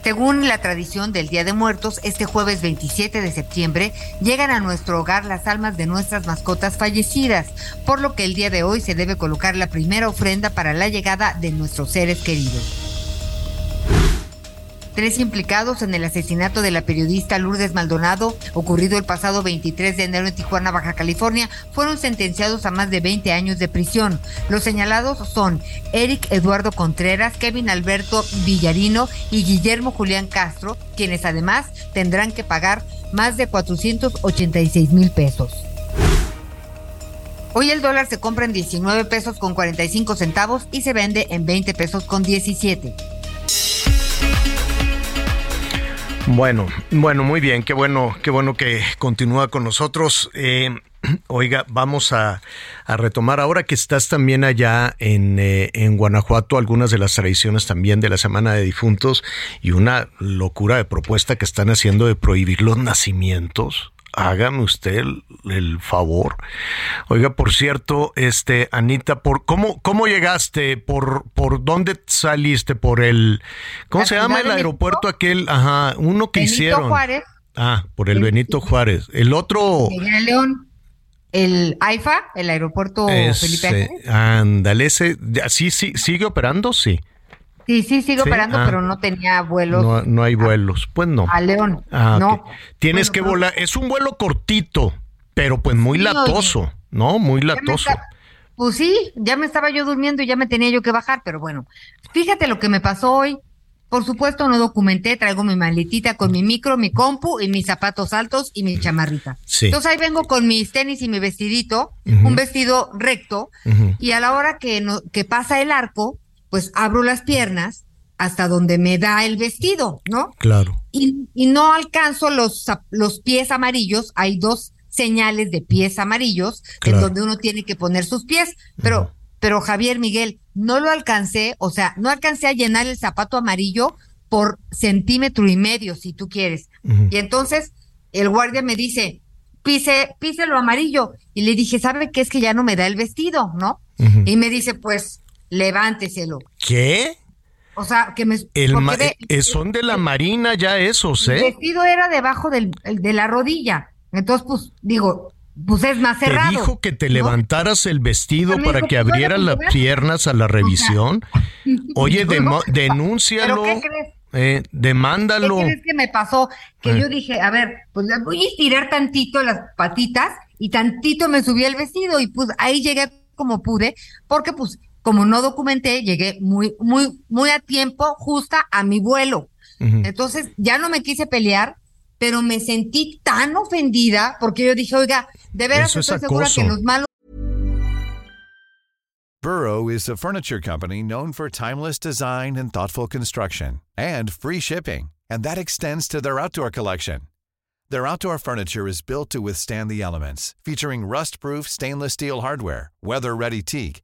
Según la tradición del Día de Muertos, este jueves 27 de septiembre llegan a nuestro hogar las almas de nuestras mascotas fallecidas, por lo que el día de hoy se debe colocar la primera ofrenda para la llegada de nuestros seres queridos. Tres implicados en el asesinato de la periodista Lourdes Maldonado, ocurrido el pasado 23 de enero en Tijuana, Baja California, fueron sentenciados a más de 20 años de prisión. Los señalados son Eric Eduardo Contreras, Kevin Alberto Villarino y Guillermo Julián Castro, quienes además tendrán que pagar más de 486 mil pesos. Hoy el dólar se compra en 19 pesos con 45 centavos y se vende en 20 pesos con 17. Bueno, bueno, muy bien, qué bueno, qué bueno que continúa con nosotros. Eh, oiga, vamos a, retomar ahora que estás también allá en, eh, en Guanajuato, algunas de las tradiciones también de la Semana de Difuntos y una locura de propuesta que están haciendo de prohibir los nacimientos hágame usted el, favor. Oiga, por cierto, este Anita, por cómo cómo llegaste, por por dónde saliste, por el ¿cómo se llama el aeropuerto aquel? Ajá, uno que Benito hicieron. Juárez. Ah, por el Benito Juárez. El otro Miguel León. El AIFA, el aeropuerto Felipe Ángeles. Ándale, ese, sí, sí, sigue operando, sí. Sí, sí, sigue operando, ah. pero no tenía vuelos. No, no hay vuelos, pues no. A León. Ah, no. Tienes que volar. Es un vuelo cortito, pero pues muy latoso, ¿no? Muy latoso. está- Pues sí, ya me estaba yo durmiendo y ya me tenía yo que bajar, pero bueno, fíjate lo que me pasó hoy. por supuesto no documenté, traigo mi maletita con mi micro, mi compu y mis zapatos altos y mi chamarrita. Sí. Entonces ahí vengo con mis tenis y mi vestidito, un vestido recto, y a la hora que, no, que pasa el arco, pues abro las piernas hasta donde me da el vestido, ¿no? Claro. y, y no alcanzo los, los pies amarillos. Hay dos señales de pies amarillos Claro. en donde uno tiene que poner sus pies. Pero, pero Javier Miguel, no lo alcancé, o sea, no alcancé a llenar el zapato amarillo por centímetro y medio, si tú quieres. Y entonces el guardia me dice, pise, pise lo amarillo. Y le dije, ¿sabe qué? Es que ya no me da el vestido, ¿no? Y me dice, pues, levánteselo. ¿Qué? O sea, que me... El ma- ve- eh, son de la Marina ya esos, el ¿eh? vestido era debajo del, el de la rodilla. Entonces, pues, digo, pues es más Te cerrado. dijo que te ¿no? levantaras el vestido para dijo, que abrieras las piernas a la revisión. Oye, demo- ¿Pero denúncialo, qué crees? eh, ¿Qué demándalo. crees que me pasó? Que Eh. yo dije, a ver, pues voy a estirar tantito las patitas y tantito me subí el vestido y pues ahí llegué como pude, porque pues como no documenté, llegué muy, muy, muy a tiempo, justa a mi vuelo. Entonces ya no me quise pelear, pero me sentí tan ofendida porque yo dije, oiga, de veras Eso es estoy segura acoso. que los malos Burrow is a furniture company known for timeless design and thoughtful construction and free shipping, and that extends to their outdoor collection. Their outdoor furniture is built to withstand the elements, featuring rust-proof stainless steel hardware, weather-ready teak,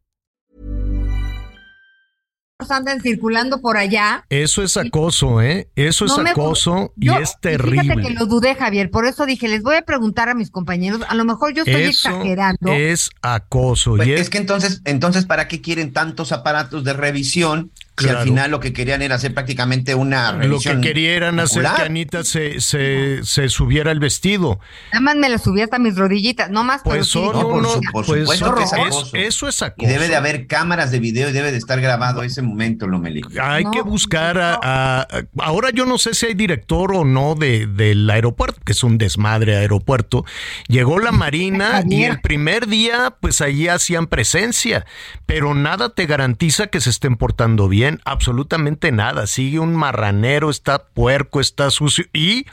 Andan circulando por allá. Eso es acoso, ¿eh? Eso es No me- acoso Yo- y es Fíjate terrible. que lo dudé, Javier, por eso dije, les voy a preguntar a mis compañeros, a lo mejor yo estoy Eso exagerando. es acoso. Pues y es es, que entonces, entonces, ¿para qué quieren tantos aparatos de revisión si Claro. al final lo que querían era hacer prácticamente una lo que revisión? querían hacer que Anita se, se, se subiera el vestido. Nada más me la subí hasta mis rodillitas, no más. Pues dije, No, por, uno- su- por pues, supuesto que es es- acoso. eso es acoso. Y debe de haber cámaras de video y debe de estar grabado ese momento, Lomeli. Hay que buscar a, a- Ahora yo no sé si hay director o no de, del aeropuerto, que es un desmadre aeropuerto. Llegó la Marina y el primer día, pues allí hacían presencia, pero nada te garantiza que se estén portando bien, absolutamente nada. Sigue un marranero, está puerco, está sucio y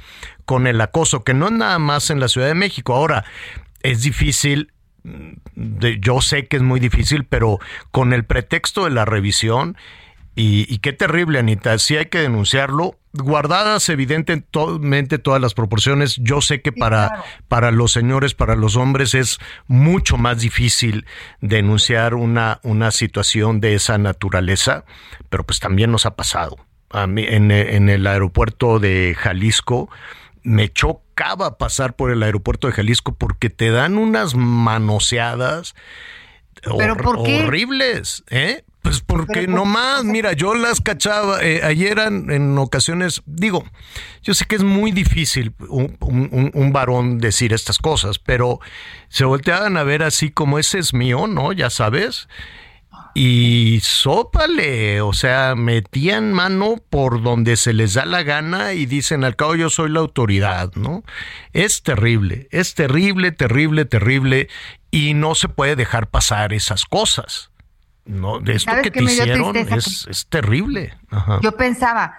con el acoso, que no es nada más en la Ciudad de México. Ahora, es difícil mm, yo sé que es muy difícil, pero con el pretexto de la revisión, y, y qué terrible, Anita, sí hay que denunciarlo, guardadas evidentemente todas las proporciones, yo sé que para, para los señores, para los hombres es mucho más difícil denunciar una, una situación de esa naturaleza, pero pues también nos ha pasado. A mí, en, en el aeropuerto de Jalisco, me chocaba pasar por el aeropuerto de Jalisco porque te dan unas manoseadas ¿Pero hor- por qué? horribles, ¿eh? Pues porque Pero por- nomás, mira, yo las cachaba, eh, ayer en, en ocasiones, digo, yo sé que es muy difícil un, un- un- un varón decir estas cosas, pero se volteaban a ver así como ese es mío, ¿no? Ya sabes. Y sópale, o sea, metían mano por donde se les da la gana y dicen, al cabo yo soy la autoridad, ¿no? Es terrible, es terrible, terrible, terrible y no se puede dejar pasar esas cosas. No, de esto ¿Sabes que te me dio hicieron es, es terrible. Ajá. Yo pensaba,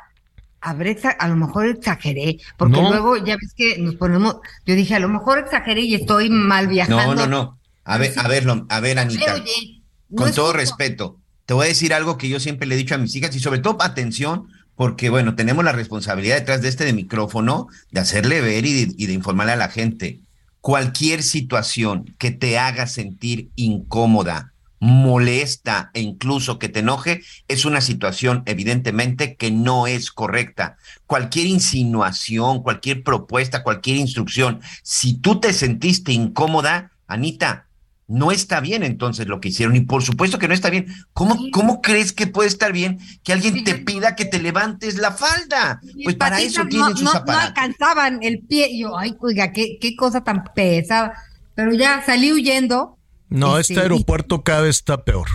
habré a lo mejor exageré, porque No. luego ya ves que nos ponemos, yo dije, a lo mejor exageré y estoy mal viajando. No, no, no. A ver, a ver, a ver, Anita. Oye, no con todo justo. respeto, te voy a decir algo que yo siempre le he dicho a mis hijas y sobre todo atención, porque bueno, tenemos la responsabilidad detrás de este de micrófono de hacerle ver y de, y de informarle a la gente. Cualquier situación que te haga sentir incómoda, molesta e incluso que te enoje es una situación evidentemente que no es correcta. Cualquier insinuación, cualquier propuesta, cualquier instrucción, si tú te sentiste incómoda, Anita, no está bien entonces lo que hicieron y por supuesto que no está bien. ¿Cómo, cómo crees que puede estar bien que alguien te pida que te levantes la falda? Mis Pues para eso no- tienen sus no, no alcanzaban el pie. Yo, ay, oiga, qué, qué cosa tan pesada. Pero ya salí huyendo. No, Este, este aeropuerto cada vez está peor.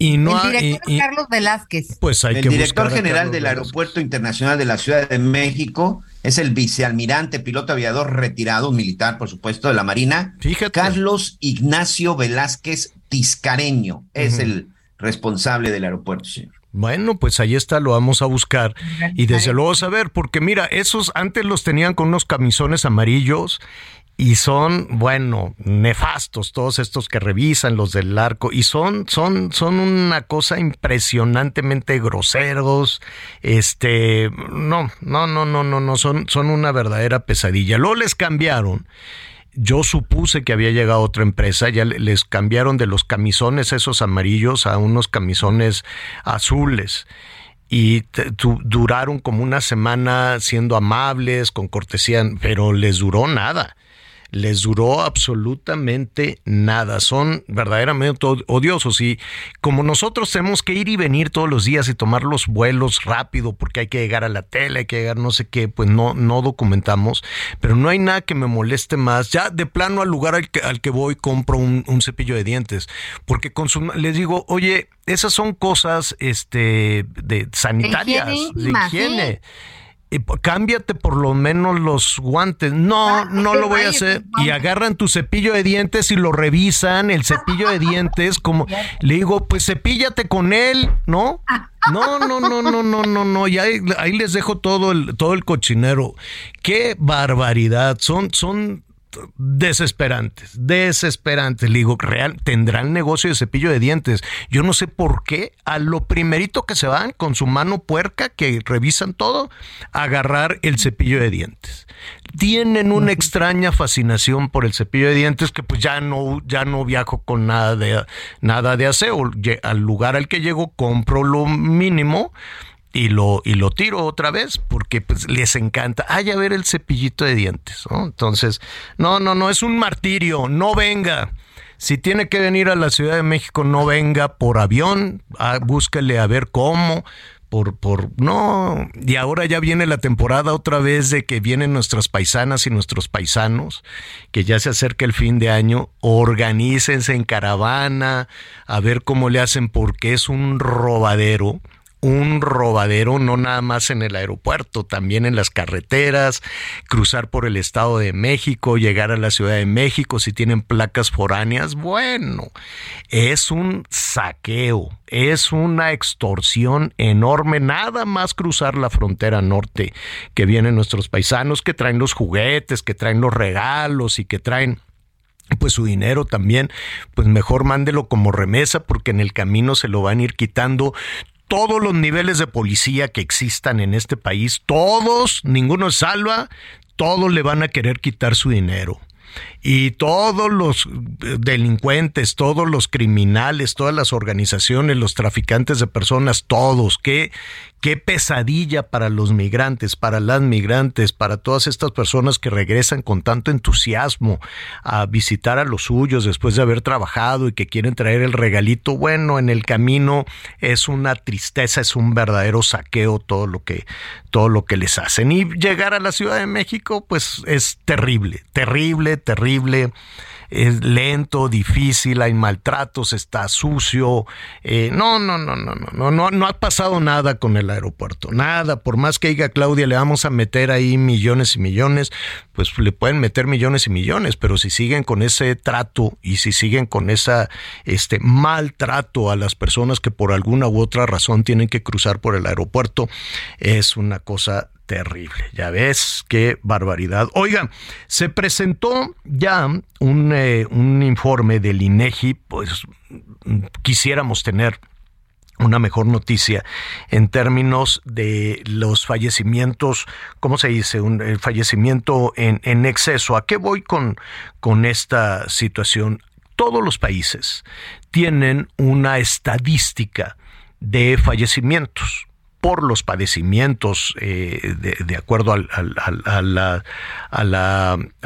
Y no el director Carlos Velázquez. Pues hay el que director general del Aeropuerto Internacional de la Ciudad de México es el vicealmirante, piloto aviador retirado, militar, por supuesto, de la Marina. Fíjate. Carlos Ignacio Velázquez Tiscareño es el responsable del aeropuerto, señor. Bueno, pues ahí está, lo vamos a buscar y desde luego saber, porque mira, esos antes los tenían con unos camisones amarillos y son, bueno, nefastos todos estos que revisan los del arco y son son son una cosa impresionantemente groseros, este, no, no, no, no, no, no son son una verdadera pesadilla. Luego les cambiaron. Yo supuse que había llegado otra empresa, ya les cambiaron de los camisones esos amarillos a unos camisones azules y duraron como una semana siendo amables, con cortesía, pero les duró nada les duró absolutamente nada. Son verdaderamente odiosos y como nosotros tenemos que ir y venir todos los días y tomar los vuelos rápido porque hay que llegar a la tele, hay que llegar no sé qué, pues no, no documentamos, pero no hay nada que me moleste más. Ya de plano al lugar al que, al que voy compro un, cepillo de dientes porque les digo, oye, esas son cosas este, de sanitarias, de higiene cámbiate por lo menos los guantes. No, ah, no lo voy a hacer. Y agarran tu cepillo de dientes y lo revisan, el cepillo de dientes, como le digo, pues cepíllate con él, ¿no? No, no, no, no, no, no, no. Y ahí, ahí les dejo todo el, todo el cochinero. Qué barbaridad. Son, son desesperantes, desesperantes. Le digo, real, tendrán negocio de cepillo de dientes. Yo no sé por qué a lo primerito que se van con su mano puerca, que revisan todo, agarrar el cepillo de dientes. Tienen una extraña fascinación por el cepillo de dientes que pues ya no, ya no viajo con nada de, nada de aseo. Al lugar al que llego compro lo mínimo y lo, y lo tiro otra vez porque pues, les encanta. Ay, a ver el cepillito de dientes. Entonces, no, no, no, es un martirio. No venga. Si tiene que venir a la Ciudad de México, no venga por avión. Ah, búsquele a ver cómo. Por, por, no, y ahora ya viene la temporada otra vez de que vienen nuestras paisanas y nuestros paisanos, que ya se acerca el fin de año, organícense en caravana, a ver cómo le hacen, porque es un robadero un robadero no nada más en el aeropuerto, también en las carreteras, cruzar por el Estado de México, llegar a la Ciudad de México si tienen placas foráneas, bueno, es un saqueo, es una extorsión enorme, nada más cruzar la frontera norte que vienen nuestros paisanos que traen los juguetes, que traen los regalos y que traen pues su dinero también, pues mejor mándelo como remesa porque en el camino se lo van a ir quitando todos los niveles de policía que existan en este país, todos, ninguno salva, todos le van a querer quitar su dinero y todos los eh, delincuentes, todos los criminales, todas las organizaciones, los traficantes de personas, todos, qué, qué pesadilla para los migrantes, para las migrantes, para todas estas personas que regresan con tanto entusiasmo a visitar a los suyos después de haber trabajado y que quieren traer el regalito. Bueno, en el camino es una tristeza, es un verdadero saqueo todo lo que todo lo que les hacen y llegar a la Ciudad de México pues es terrible, terrible, terrible es lento, difícil, hay maltratos, está sucio. Eh, no, no, no, no, no, no, no ha pasado nada con el aeropuerto, nada. Por más que diga Claudia, le vamos a meter ahí millones y millones, pues le pueden meter millones y millones, pero si siguen con ese trato y si siguen con esa este maltrato a las personas que por alguna u otra razón tienen que cruzar por el aeropuerto, es una cosa terrible. Ya ves, qué barbaridad. Oigan, se presentó ya un, eh, un informe del INEGI, pues quisiéramos tener una mejor noticia en términos de los fallecimientos, ¿cómo se dice? Un, el fallecimiento en, en, exceso. ¿A qué voy con, con esta situación? Todos los países tienen una estadística de fallecimientos por los padecimientos eh, de, acuerdo al, a, la, a,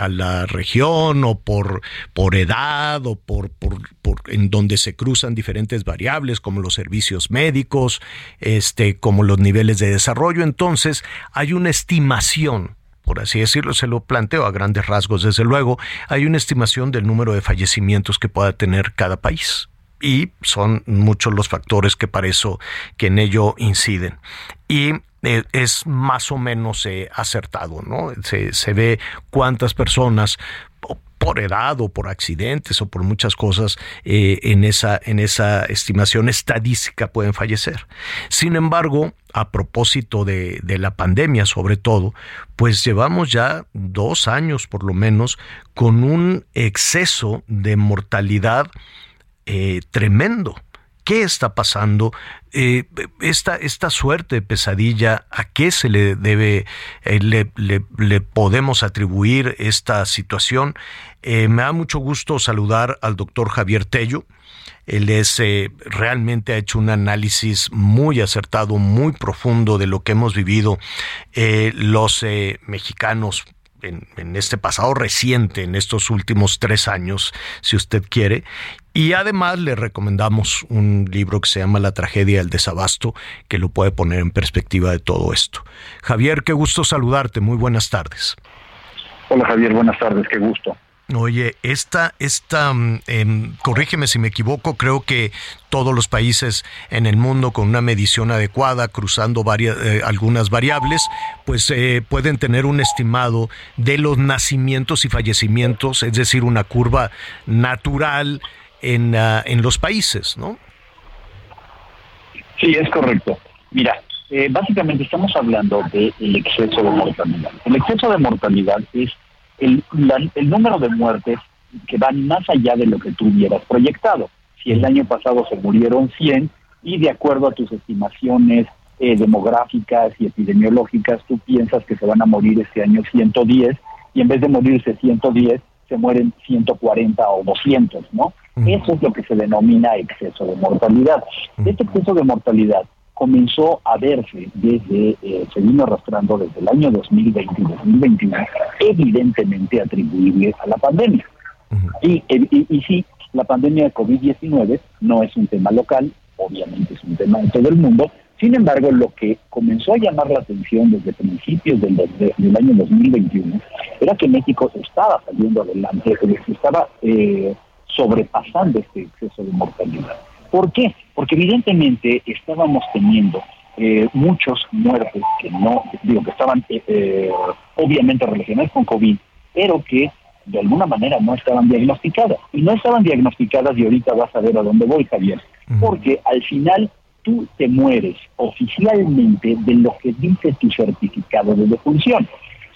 la, región o por, por edad o por, por, en donde se cruzan diferentes variables como los servicios médicos, este, como los niveles de desarrollo. Entonces hay una estimación por así decirlo, se lo planteo a grandes rasgos, desde luego, hay una estimación del número de fallecimientos que pueda tener cada país y son muchos los factores que para eso que en ello inciden. Y eh, es más o menos eh, acertado, ¿no? Se, se ve cuántas personas por edad o por accidentes o por muchas cosas eh, en, esa, en esa estimación estadística pueden fallecer. Sin embargo, a propósito de, de, la pandemia sobre todo, pues llevamos ya dos años por lo menos con un exceso de mortalidad eh, tremendo. ¿Qué está pasando? Eh, esta, esta suerte de pesadilla, ¿a qué se le debe, eh, le, le, podemos atribuir esta situación? Me da mucho gusto saludar al doctor Javier Tello. Él es realmente ha hecho un análisis muy acertado, muy profundo de lo que hemos vivido los mexicanos en, este pasado reciente, en estos últimos tres años, si usted quiere. Y además le recomendamos un libro que se llama La tragedia del desabasto, que lo puede poner en perspectiva de todo esto. Javier, qué gusto saludarte. Muy buenas tardes. Hola Javier, buenas tardes, qué gusto. Oye, esta, esta, eh, corrígeme si me equivoco, creo que todos los países en el mundo con una medición adecuada, cruzando varias, eh, algunas variables, pues eh, pueden tener un estimado de los nacimientos y fallecimientos, es decir, una curva natural en, uh, en los países, ¿no? Sí, es correcto. Mira, eh, básicamente estamos hablando del exceso de mortalidad. El exceso de mortalidad es el, el número de muertes que van más allá de lo que tú hubieras proyectado. Si el año pasado se murieron 100 y de acuerdo a tus estimaciones eh, demográficas y epidemiológicas, tú piensas que se van a morir este año 110 y en vez de morirse 110, se mueren 140 o 200, ¿no? Eso es lo que se denomina exceso de mortalidad. Este exceso de mortalidad comenzó a verse desde, eh, se vino arrastrando desde el año 2020 y 2021, evidentemente atribuible a la pandemia. y, y, y, sí, la pandemia de COVID-19 no es un tema local, obviamente es un tema en todo el mundo, sin embargo, lo que comenzó a llamar la atención desde principios del, del año 2021 era que México estaba saliendo adelante, estaba eh, sobrepasando este exceso de mortalidad. ¿Por qué? Porque evidentemente estábamos teniendo eh, muchos muertes que no, digo, que estaban eh, eh, obviamente relacionadas con COVID, pero que de alguna manera no estaban diagnosticadas. Y no estaban diagnosticadas y ahorita vas a ver a dónde voy, Javier. Porque al final tú te mueres oficialmente de lo que dice tu certificado de defunción.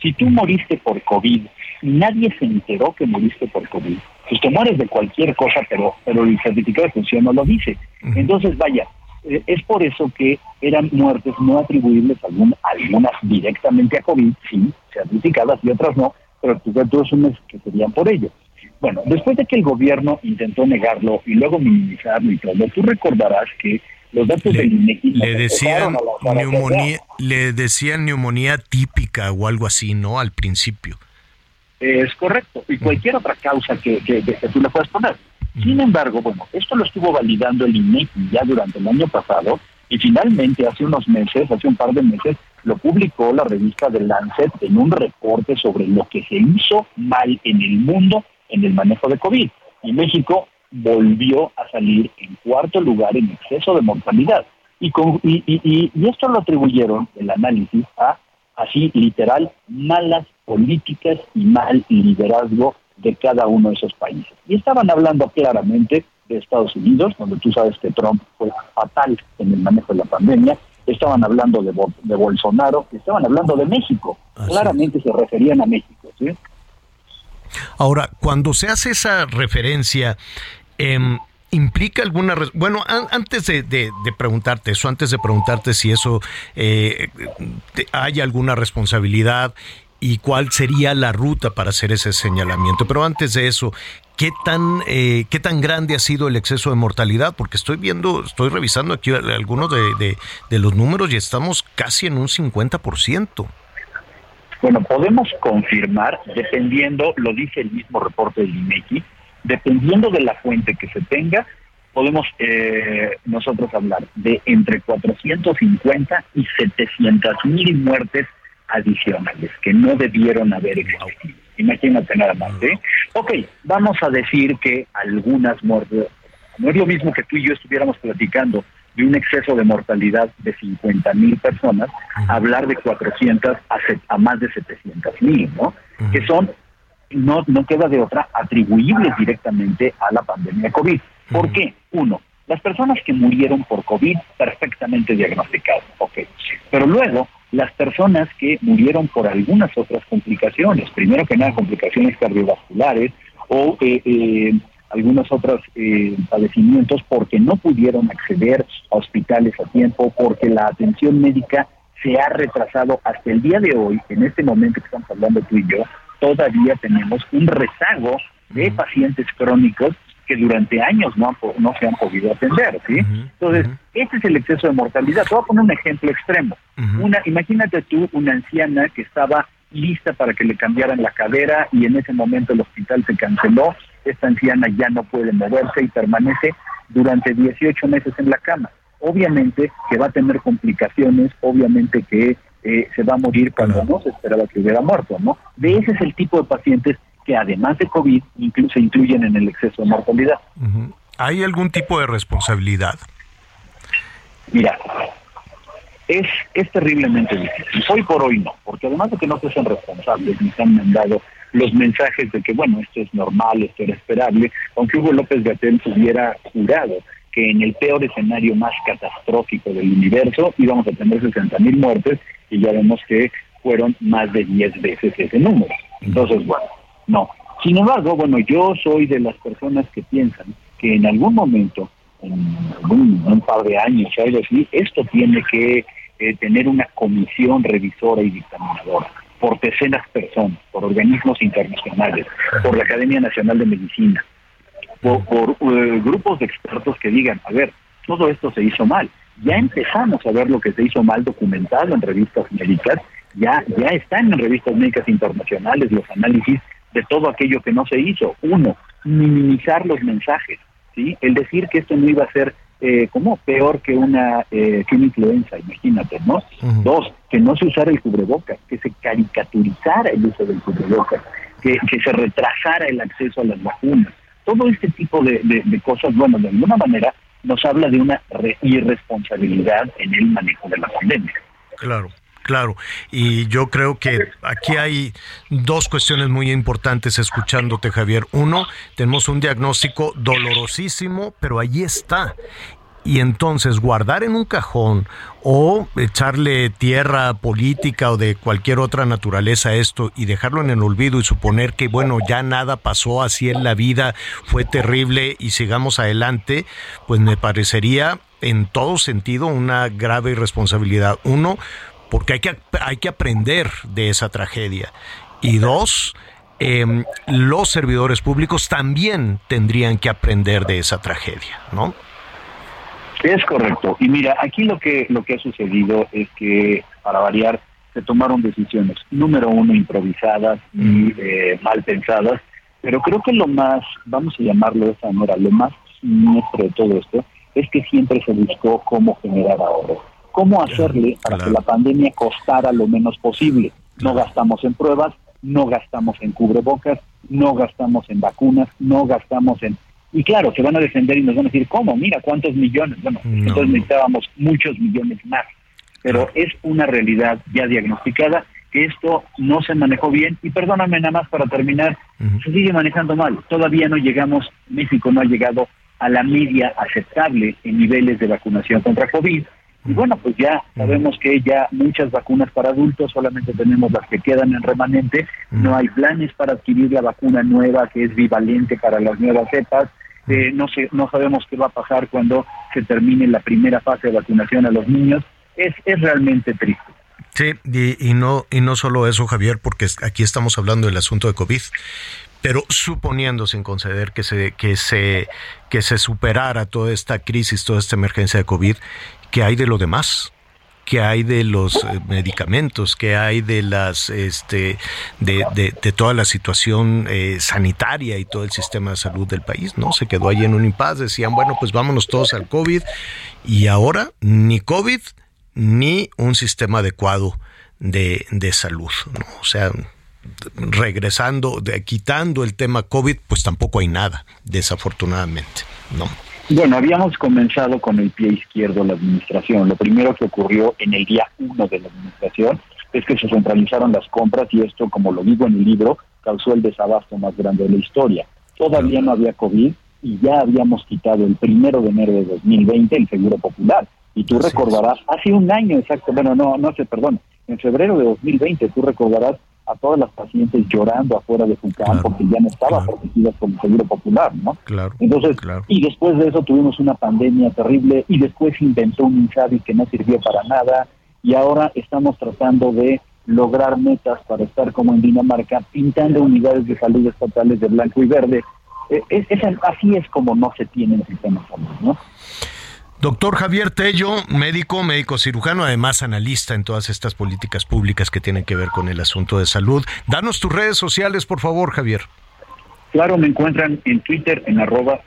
Si tú moriste por COVID y nadie se enteró que moriste por COVID, pues te mueres de cualquier cosa, pero, pero el certificado de función no lo dice. Entonces, vaya, eh, es por eso que eran muertes no atribuibles, algunas directamente a COVID, sí, certificadas y otras no, pero tú asumes que serían por ello. Bueno, después de que el gobierno intentó negarlo y luego minimizarlo y todo, tú recordarás que los datos le, del INEGI le decían neumonía, le decían neumonía típica o algo así, ¿no? Al principio. Es correcto, y cualquier otra causa que, que, que tú le puedas poner. Sin embargo, bueno, esto lo estuvo validando el INEGI ya durante el año pasado y finalmente hace unos meses, hace un par de meses, lo publicó la revista The Lancet en un reporte sobre lo que se hizo mal en el mundo en el manejo de COVID. Y México volvió a salir en cuarto lugar en exceso de mortalidad. Y, con, y, y, y esto lo atribuyeron, el análisis, a, así literal, malas políticas y mal liderazgo de cada uno de esos países. Y estaban hablando claramente de Estados Unidos, donde tú sabes que Trump fue fatal en el manejo de la pandemia, estaban hablando de, de Bolsonaro, estaban hablando de México, claramente se referían a México. ¿sí? Ahora, cuando se hace esa referencia, eh, implica alguna bueno antes de, de, preguntarte eso antes de preguntarte si eso eh, hay alguna responsabilidad y cuál sería la ruta para hacer ese señalamiento pero antes de eso qué tan eh, qué tan grande ha sido el exceso de mortalidad porque estoy viendo estoy revisando aquí algunos de, de, de los números y estamos casi en un 50%. Bueno, podemos confirmar, dependiendo, lo dice el mismo reporte del INEGI, dependiendo de la fuente que se tenga, podemos eh, nosotros hablar de entre 450 y 700 mil muertes adicionales que no debieron haber existido. Imagínate nada más, ¿eh? Ok, vamos a decir que algunas muertes, No es lo mismo que tú y yo estuviéramos platicando de un exceso de mortalidad de 50 mil personas, hablar de 400 a, a más de 700 mil, ¿no? Que son, no, no queda de otra, atribuibles directamente a la pandemia de COVID. ¿Por qué? Uno, las personas que murieron por COVID perfectamente diagnosticadas, ok. Pero luego, las personas que murieron por algunas otras complicaciones, primero que nada complicaciones cardiovasculares o eh, eh, algunos otros eh, padecimientos porque no pudieron acceder a hospitales a tiempo, porque la atención médica se ha retrasado hasta el día de hoy, en este momento que estamos hablando tú y yo, todavía tenemos un rezago de pacientes crónicos que durante años no, no se han podido atender, ¿sí? Entonces, este es el exceso de mortalidad. Te voy a poner un ejemplo extremo. Una, imagínate tú una anciana que estaba lista para que le cambiaran la cadera y en ese momento el hospital se canceló esta anciana ya no puede moverse y permanece durante 18 meses en la cama. Obviamente que va a tener complicaciones, obviamente que eh, se va a morir cuando no se esperaba que hubiera muerto, ¿no? De ese es el tipo de pacientes que además de COVID incluso se incluyen en el exceso de mortalidad. ¿Hay algún tipo de responsabilidad? Mira, es, es terriblemente difícil. Hoy por hoy no, porque además de que no se sean responsables ni se han mandado los mensajes de que, bueno, esto es normal, esto era esperable, aunque Hugo López Gatel hubiera jurado que en el peor escenario más catastrófico del universo íbamos a tener 60 mil muertes y ya vemos que fueron más de 10 veces ese número. Entonces, bueno, no. Sin embargo, bueno, yo soy de las personas que piensan que en algún momento, en un, par de años o algo así, esto tiene que eh, tener una comisión revisora y dictaminadora por decenas personas, por organismos internacionales, por la Academia Nacional de Medicina, por, eh, grupos de expertos que digan, a ver, todo esto se hizo mal. Ya empezamos a ver lo que se hizo mal documentado en revistas médicas, ya, ya están en revistas médicas internacionales los análisis de todo aquello que no se hizo. Uno, minimizar los mensajes, ¿sí? El decir que esto no iba a ser eh, como peor que una, eh, que una influenza, imagínate, ¿no? Dos, que no se usara el cubrebocas, que se caricaturizara el uso del cubrebocas, que, que se retrasara el acceso a las vacunas. Todo este tipo de, de, cosas, bueno, de alguna manera nos habla de una irresponsabilidad en el manejo de la pandemia. Claro. Claro, y yo creo que aquí hay dos cuestiones muy importantes escuchándote, Javier. Uno, tenemos un diagnóstico dolorosísimo, pero allí está. Y entonces guardar en un cajón o echarle tierra política o de cualquier otra naturaleza a esto y dejarlo en el olvido y suponer que, bueno, ya nada pasó así en la vida, fue terrible y sigamos adelante, pues me parecería en todo sentido una grave irresponsabilidad. Uno, porque hay que, hay que aprender de esa tragedia. Y dos, em, los servidores públicos también tendrían que aprender de esa tragedia, ¿no? Es correcto. Y mira, aquí lo que, lo que ha sucedido es que, para variar, se tomaron decisiones, número uno, improvisadas y mm. eh, mal pensadas, pero creo que lo más, vamos a llamarlo de esa manera, lo más siniestro de todo esto es que siempre se buscó cómo generar ahorro cómo hacerle para que la pandemia costara lo menos posible. No gastamos en pruebas, no gastamos en cubrebocas, no gastamos en vacunas, no gastamos en... Y claro, se van a defender y nos van a decir, ¿cómo? Mira, ¿cuántos millones? Bueno, entonces necesitábamos muchos millones más. Pero es una realidad ya diagnosticada que esto no se manejó bien. Y perdóname nada más para terminar, se sigue manejando mal. Todavía no llegamos, México no ha llegado a la media aceptable en niveles de vacunación contra COVID y bueno, pues ya sabemos que ya muchas vacunas para adultos, solamente tenemos las que quedan en remanente, no hay planes para adquirir la vacuna nueva que es bivalente para las nuevas cepas, eh, no, sé, no sabemos qué va a pasar cuando se termine la primera fase de vacunación a los niños, es, es realmente triste. Sí, y, y, no, y no solo eso, Javier, porque aquí estamos hablando del asunto de COVID, pero suponiendo sin conceder que se, que se, que se superara toda esta crisis, toda esta emergencia de COVID, ¿qué hay de lo demás? ¿Qué hay de los eh, medicamentos? ¿Qué hay de las este de, de, toda la situación eh, sanitaria y todo el sistema de salud del país? ¿No? Se quedó ahí en un impasse, decían, bueno, pues vámonos todos al COVID, y ahora ni COVID ni un sistema adecuado de, de salud. ¿no? O sea, regresando, de, quitando el tema COVID, pues tampoco hay nada, desafortunadamente, ¿no? Bueno, habíamos comenzado con el pie izquierdo la administración. Lo primero que ocurrió en el día uno de la administración es que se centralizaron las compras y esto, como lo digo en el libro, causó el desabasto más grande de la historia. Todavía no había COVID y ya habíamos quitado el primero de enero de 2020 el Seguro Popular. Y tú recordarás, hace un año exacto, bueno, no, no sé, perdón, en febrero de 2020 tú recordarás a todas las pacientes llorando afuera de su campo porque ya no estaba protegida por el Seguro Popular, ¿no? Claro. Entonces, y después de eso tuvimos una pandemia terrible y después inventó un Insabi que no sirvió para nada y ahora estamos tratando de lograr metas para estar como en Dinamarca, pintando unidades de salud estatales de blanco y verde. Eh, Es, es- así es como no se tiene el sistema de salud, ¿no? Doctor Javier Tello, médico, médico cirujano, además analista en todas estas políticas públicas que tienen que ver con el asunto de salud. Danos tus redes sociales, por favor, Javier. Claro, me encuentran en Twitter en arroba.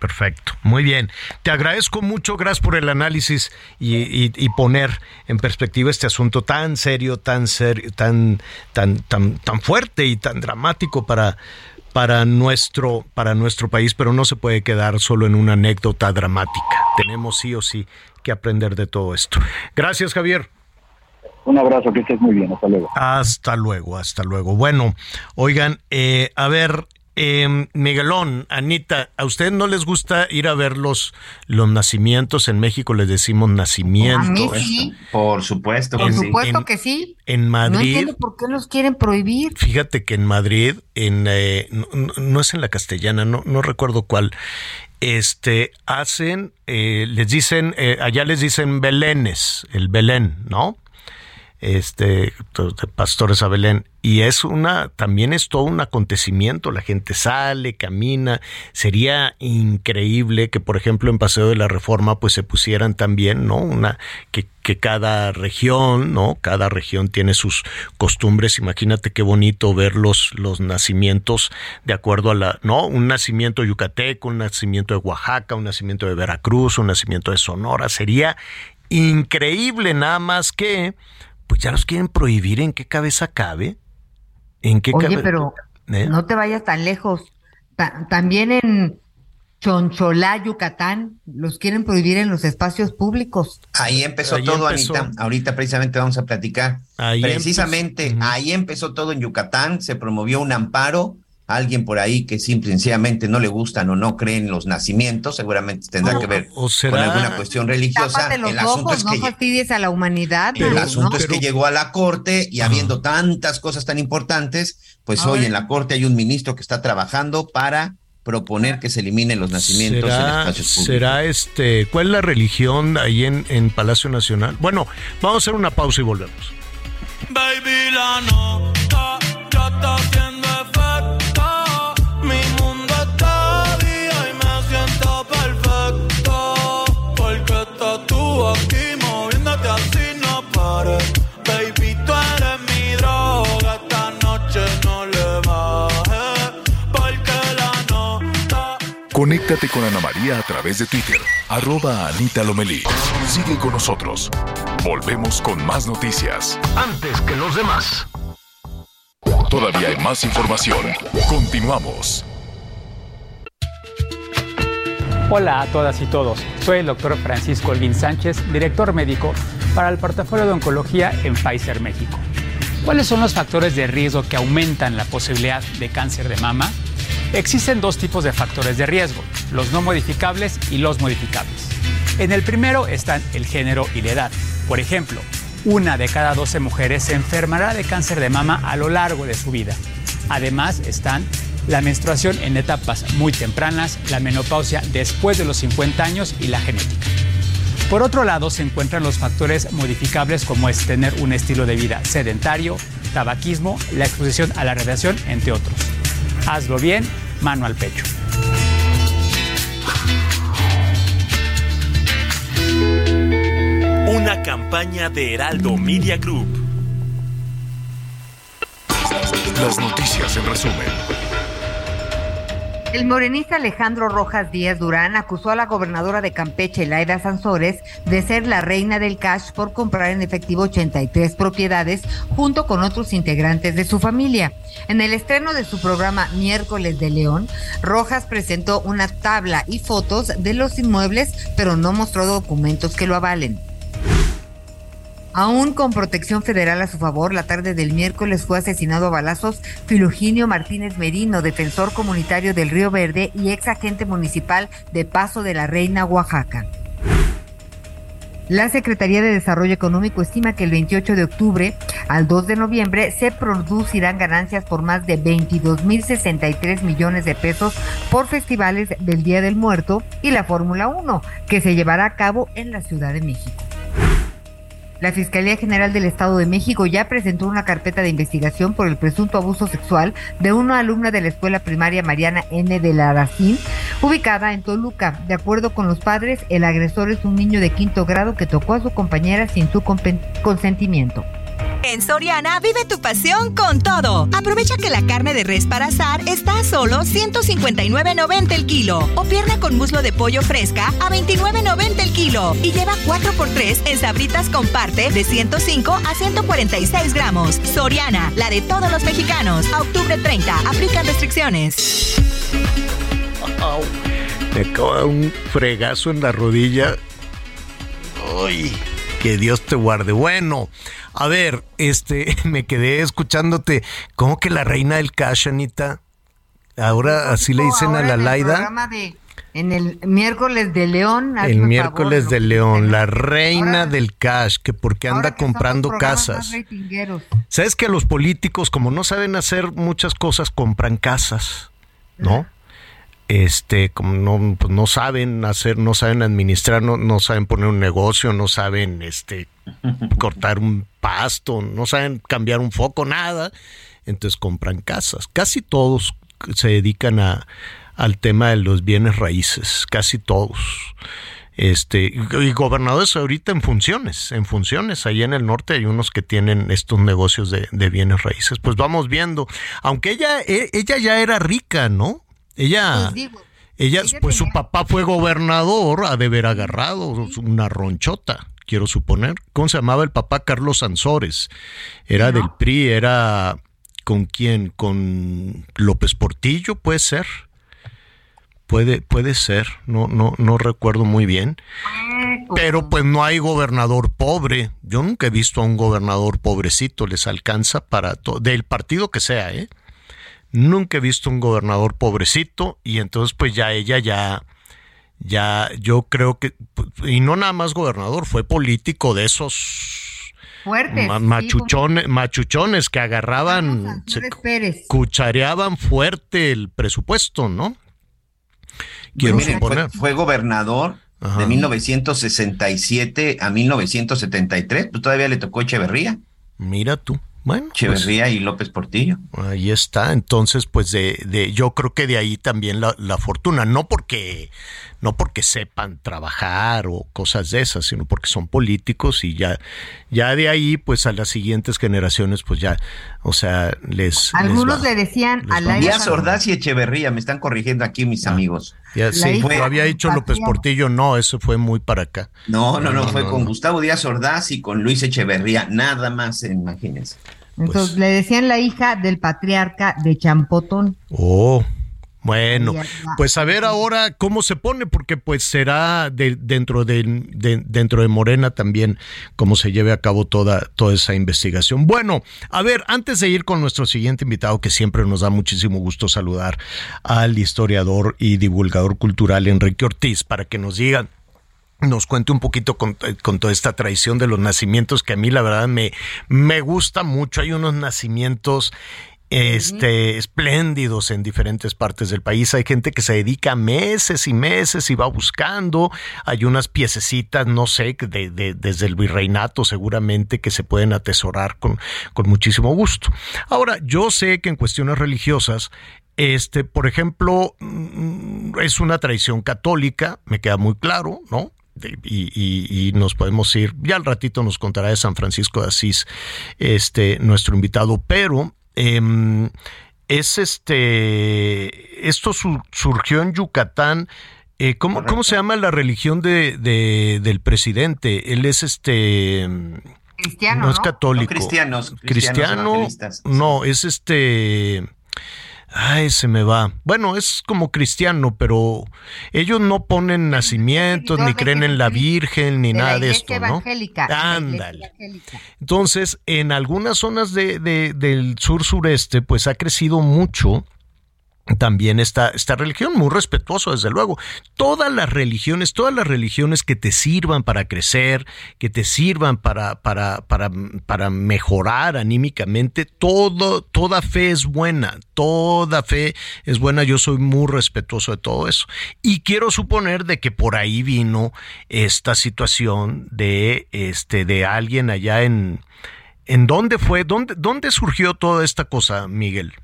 Perfecto, muy bien. Te agradezco mucho, gracias por el análisis y, y- y poner en perspectiva este asunto tan serio, tan serio, tan, tan, tan, tan fuerte y tan dramático para, para nuestro, para nuestro país, pero no se puede quedar solo en una anécdota dramática. Tenemos sí o sí que aprender de todo esto. Gracias, Javier. Un abrazo, que estés muy bien, hasta luego. Hasta luego, hasta luego. Bueno, oigan, eh, a ver, eh, Miguelón, Anita, ¿a ustedes no les gusta ir a ver los, los nacimientos? En México les decimos nacimientos. A mí sí. Por supuesto Por En- supuesto que sí. En No Madrid, entiendo por qué los quieren prohibir. fíjate que en Madrid, en, eh, no, no- no es en la castellana, no, no recuerdo cuál, este, hacen, eh, les dicen, eh, allá les dicen Belénes, el Belén, ¿no? Este de pastores a Belén y es una también es todo un acontecimiento. La gente sale camina. Sería increíble que por ejemplo en Paseo de la Reforma pues se pusieran también no una que, que cada región no cada región tiene sus costumbres. Imagínate qué bonito ver los los nacimientos de acuerdo a la no un nacimiento yucateco un nacimiento de Oaxaca un nacimiento de Veracruz un nacimiento de Sonora. Sería increíble nada más que pues ya los quieren prohibir en qué cabeza cabe en qué Oye, cabe- pero ¿Eh? no te vayas tan lejos. Ta- también en Choncholá, Yucatán, los quieren prohibir en los espacios públicos. Ahí empezó Ahí todo, empezó. Anita. Ahorita precisamente vamos a platicar. Ahí precisamente ahí empezó todo en Yucatán. Se promovió un amparo. Alguien por ahí que simple y sencillamente no le gustan o no creen los nacimientos, seguramente tendrá que ver o será- con alguna cuestión religiosa. Los El asunto ojos, es no que fastidies a la humanidad. el ¿no? asunto es que llegó a la corte y habiendo tantas cosas tan importantes, pues A hoy ver. en la corte hay un ministro que está trabajando para proponer que se eliminen los nacimientos en ¿Será, espacios públicos. será este cuál es la religión ahí en, en Palacio Nacional? Bueno, vamos a hacer una pausa y volvemos. Baby, la nota ya está haciendo Conéctate con Ana María a través de Twitter, arroba Anita Lomelí. Sigue con nosotros. Volvemos con más noticias. Antes que los demás. Todavía hay más información. Continuamos. Hola a todas y todos. Soy el doctor Francisco Olguín Sánchez, director médico para el portafolio de oncología en Pfizer México. ¿Cuáles son los factores de riesgo que aumentan la posibilidad de cáncer de mama? Existen dos tipos de factores de riesgo, los no modificables y los modificables. En el primero están el género y la edad. Por ejemplo, una de cada 12 mujeres se enfermará de cáncer de mama a lo largo de su vida. Además están la menstruación en etapas muy tempranas, la menopausia después de los 50 años y la genética. Por otro lado, se encuentran los factores modificables como es tener un estilo de vida sedentario, tabaquismo, la exposición a la radiación, entre otros. Hazlo bien, mano al pecho. Una campaña de Heraldo Media Group. Las noticias en resumen. El morenista Alejandro Rojas Díaz Durán acusó a la gobernadora de Campeche, Laida Sansores, de ser la reina del cash por comprar en efectivo 83 propiedades junto con otros integrantes de su familia. En el estreno de su programa Miércoles de León, Rojas presentó una tabla y fotos de los inmuebles, pero no mostró documentos que lo avalen. Aún con protección federal a su favor, la tarde del miércoles fue asesinado a balazos Filuginio Martínez Merino, defensor comunitario del Río Verde y ex agente municipal de Paso de la Reina, Oaxaca. La Secretaría de Desarrollo Económico estima que el 28 de octubre al 2 de noviembre se producirán ganancias por más de 22.063 millones de pesos por festivales del Día del Muerto y la Fórmula 1, que se llevará a cabo en la Ciudad de México. La Fiscalía General del Estado de México ya presentó una carpeta de investigación por el presunto abuso sexual de una alumna de la escuela primaria Mariana N. de la ubicada en Toluca. De acuerdo con los padres, el agresor es un niño de quinto grado que tocó a su compañera sin su consentimiento. En Soriana vive tu pasión con todo. Aprovecha que la carne de res para asar está a solo 159.90 el kilo o pierna con muslo de pollo fresca a 29.90 el kilo y lleva 4x3 en sabritas con parte de 105 a 146 gramos. Soriana, la de todos los mexicanos. A octubre 30, aplican restricciones. Me acaba un fregazo en la rodilla. Ay, que Dios te guarde. Bueno, a ver, este, me quedé escuchándote. ¿Cómo que la reina del cash, Anita? Ahora así le dicen a la Laida. En el miércoles de León. El miércoles de León, la reina del cash, que porque anda comprando casas. ¿Sabes que los políticos, como no saben hacer muchas cosas, compran casas? ¿No? Este, como no, pues no saben hacer, no saben administrar, no, no saben poner un negocio, no saben este, cortar un pasto, no saben cambiar un foco, nada. Entonces compran casas. Casi todos se dedican a, al tema de los bienes raíces, casi todos. Este, y gobernadores ahorita en funciones, en funciones. Ahí en el norte hay unos que tienen estos negocios de, de bienes raíces. Pues vamos viendo. Aunque ella, e, ella ya era rica, ¿no? Ella, pues ella, pues su papá fue gobernador, ha de haber agarrado una ronchota, quiero suponer. ¿Cómo se llamaba el papá? Carlos Sansores. Era del PRI, era con quién, con López Portillo, puede ser. Puede, puede ser, no, no, no recuerdo muy bien. Pero pues no hay gobernador pobre. Yo nunca he visto a un gobernador pobrecito, les alcanza para todo, del partido que sea, ¿eh? Nunca he visto un gobernador pobrecito y entonces pues ya ella ya, ya, yo creo que, y no nada más gobernador, fue político de esos fuertes, machuchones, machuchones que agarraban, cuchareaban fuerte el presupuesto, ¿no? Quiero suponer. Fue, gobernador de 1967 a 1973, pues todavía le tocó Echeverría. Mira tú. Bueno, pues, y López Portillo. Ahí está. Entonces, pues de, de yo creo que de ahí también la, la, fortuna, no porque no porque sepan trabajar o cosas de esas, sino porque son políticos y ya ya de ahí pues a las siguientes generaciones pues ya, o sea, les Algunos le decían a la Díaz Ordaz y Echeverría, me están corrigiendo aquí mis ah, amigos. Ya, sí, lo había dicho López Portillo, no, eso fue muy para acá. No, no, no, fue con Gustavo Díaz Ordaz y con Luis Echeverría, nada más, imagínense. Entonces pues le decían la hija del patriarca de Champotón. Oh. Bueno, pues a ver ahora cómo se pone, porque pues será de, dentro de, dentro de Morena también cómo se lleve a cabo toda, toda esa investigación. Bueno, a ver, antes de ir con nuestro siguiente invitado, que siempre nos da muchísimo gusto saludar al historiador y divulgador cultural Enrique Ortiz, para que nos digan nos cuente un poquito con, con, toda esta tradición de los nacimientos que a mí la verdad me, me gusta mucho. Hay unos nacimientos este, espléndidos en diferentes partes del país. Hay gente que se dedica meses y meses y va buscando. Hay unas piececitas, no sé, de, desde el virreinato seguramente que se pueden atesorar con, con muchísimo gusto. Ahora, yo sé que en cuestiones religiosas este, por ejemplo, mm, es una tradición católica, me queda muy claro, ¿no? Y, y, nos podemos ir, ya al ratito nos contará de San Francisco de Asís, este, nuestro invitado, pero Em, es este, esto surgió en Yucatán. Eh, ¿cómo, ¿Cómo se llama la religión de, del presidente? Él es este... Cristiano. No es católico. cristianos. Cristiano. No, es este. Ay, se me va. Bueno, es como cristiano, pero ellos no ponen nacimientos, ni creen en la Virgen, ni nada de esto, ¿no? Evangélica, Ándale. Entonces, en algunas zonas de, del sur sureste, pues ha crecido mucho también esta, esta religión, muy respetuoso desde luego. Todas las religiones, todas las religiones que te sirvan para crecer, que te sirvan para, para, para, para mejorar anímicamente, todo, toda fe es buena, toda fe es buena, yo soy muy respetuoso de todo eso. Y quiero suponer de que por ahí vino esta situación de, este, de alguien allá en... ¿En dónde fue? ¿Dónde, ¿Dónde surgió toda esta cosa, Miguel?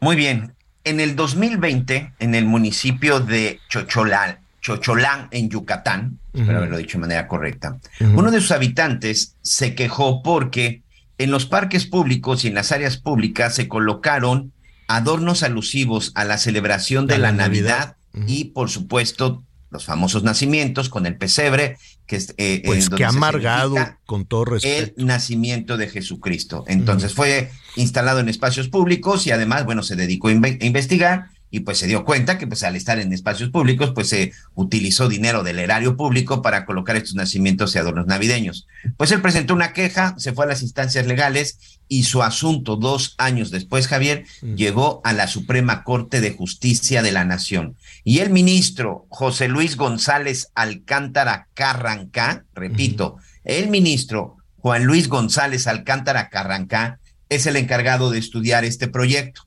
Muy bien, en el 2020, en el municipio de Chocholán, Chocholán en Yucatán, espero haberlo dicho de manera correcta, uno de sus habitantes se quejó porque en los parques públicos y en las áreas públicas se colocaron adornos alusivos a la celebración de la, Navidad, y, por supuesto, los famosos nacimientos con el pesebre, que es eh, pues que ha amargado con todo respeto. El nacimiento de Jesucristo. Entonces fue instalado en espacios públicos y además, bueno, se dedicó a, investigar y pues se dio cuenta que pues al estar en espacios públicos pues se utilizó dinero del erario público para colocar estos nacimientos y adornos navideños. Pues él presentó una queja, se fue a las instancias legales y su asunto dos años después, Javier, llegó a la Suprema Corte de Justicia de la Nación. Y el ministro José Luis González Alcántara Carrancá, repito, el ministro Juan Luis González Alcántara Carrancá es el encargado de estudiar este proyecto.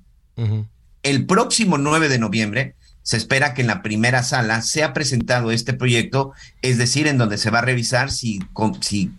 El próximo 9 de noviembre se espera que en la primera sala sea presentado este proyecto, es decir, en donde se va a revisar si, si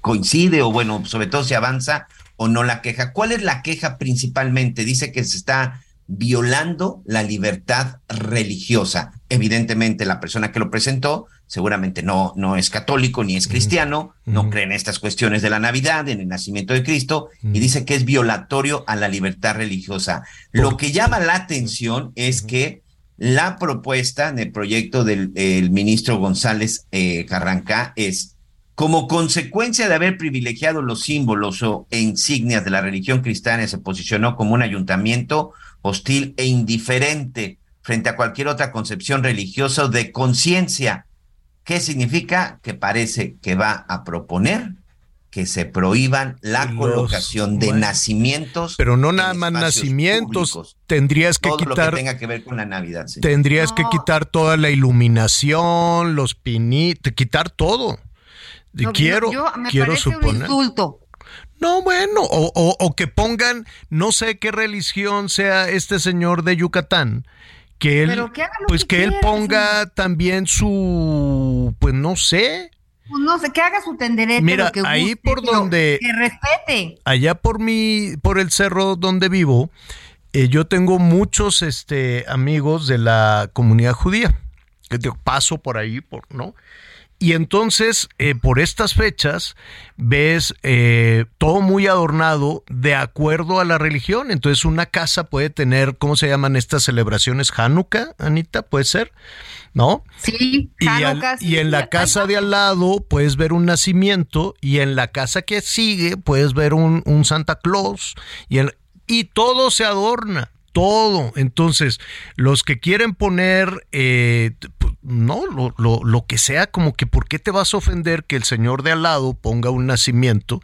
coincide o bueno, sobre todo si avanza o no la queja. ¿Cuál es la queja principalmente? Dice que se está violando la libertad religiosa. Evidentemente la persona que lo presentó seguramente no, no es católico ni es cristiano, no cree en estas cuestiones de la Navidad, en el nacimiento de Cristo, y dice que es violatorio a la libertad religiosa. Lo que llama la atención es que la propuesta en el proyecto del ministro González eh, Carranca es como consecuencia de haber privilegiado los símbolos o insignias de la religión cristiana, se posicionó como un ayuntamiento hostil e indiferente frente a cualquier otra concepción religiosa o de conciencia. ¿Qué significa? Que parece que va a proponer que se prohíban la colocación de nacimientos. Pero no nada más nacimientos. Tendrías que quitar. Lo que tenga que ver con la Navidad. Tendrías que quitar toda la iluminación, los pinitos, quitar todo quiero, quiero suponer. No, bueno, o, que pongan, no sé qué religión sea este señor de Yucatán, que él, pues que, él ponga también su, pues no sé. Pues no sé, que haga su tenderete. Mira, ahí por donde, que respete. Allá por mi, por el cerro donde vivo, eh, yo tengo muchos, este, amigos de la comunidad judía, que paso por ahí, por, ¿no? Y entonces, eh, por estas fechas, ves eh, todo muy adornado de acuerdo a la religión. Entonces, una casa puede tener, ¿cómo se llaman estas celebraciones? Hanukkah, Anita, puede ser, ¿no? Sí, Hanukkah, y, en la casa de al lado puedes ver un nacimiento y en la casa que sigue puedes ver un, Santa Claus y, y todo se adorna todo. Entonces, los que quieren poner, eh, no, lo, lo, lo, que sea, como que, ¿por qué te vas a ofender que el señor de al lado ponga un nacimiento?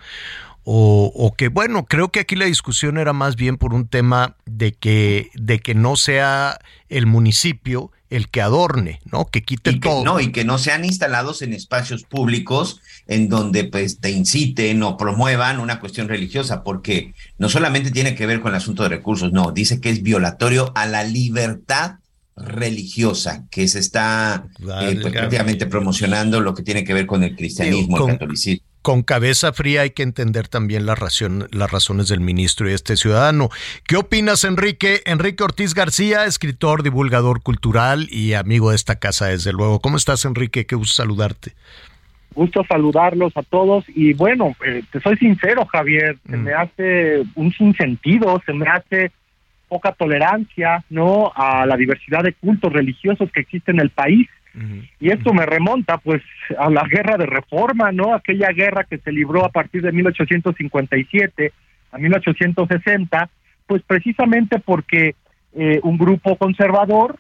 O, o, que, bueno, creo que aquí la discusión era más bien por un tema de que, de que no sea el municipio el que adorne, ¿no? Que quite todo. No, y que no sean instalados en espacios públicos en donde pues te inciten o promuevan una cuestión religiosa, porque no solamente tiene que ver con el asunto de recursos, no, dice que es violatorio a la libertad religiosa que se está eh, pues, prácticamente promocionando lo que tiene que ver con el cristianismo, el catolicismo con cabeza fría hay que entender también la razón, las razones del ministro y este ciudadano. ¿Qué opinas, Enrique? Enrique Ortiz García, escritor, divulgador cultural y amigo de esta casa, desde luego. ¿Cómo estás, Enrique? Qué gusto saludarte. Gusto saludarlos a todos y bueno, eh, te soy sincero, Javier, se mm. me hace un sinsentido, se me hace poca tolerancia, ¿no? A la diversidad de cultos religiosos que existe en el país. Y esto me remonta pues a la guerra de reforma, ¿no? Aquella guerra que se libró a partir de 1857 a 1860, pues precisamente porque eh, un grupo conservador,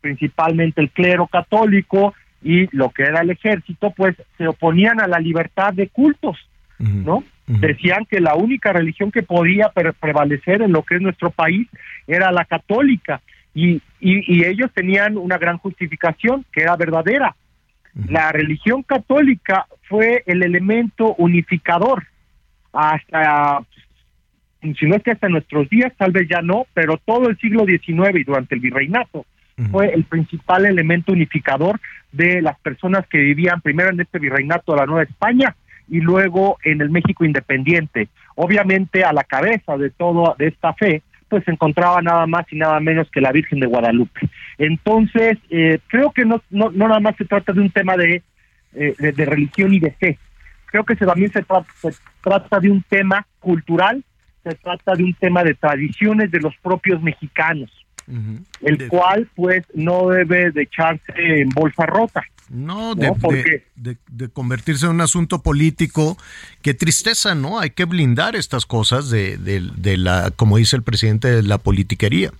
principalmente el clero católico y lo que era el ejército, pues se oponían a la libertad de cultos, ¿no? Decían que la única religión que podía prevalecer en lo que es nuestro país era la católica y, y, ellos tenían una gran justificación que era verdadera. La religión católica fue el elemento unificador. Hasta, si no es que hasta nuestros días, tal vez ya no, pero todo el siglo XIX y durante el virreinato fue el principal elemento unificador de las personas que vivían primero en este virreinato de la Nueva España y luego en el México independiente. Obviamente a la cabeza de todo de esta fe pues se encontraba nada más y nada menos que la Virgen de Guadalupe. Entonces, eh, creo que no, no, no, nada más se trata de un tema de, eh, de, religión y de fe. Creo que se, también se, se trata de un tema cultural, se trata de un tema de tradiciones de los propios mexicanos, el cual pues no debe de echarse en bolsa rota. No, de, de, convertirse en un asunto político. Qué tristeza, ¿no? Hay que blindar estas cosas de, de la, como dice el presidente, de la politiquería.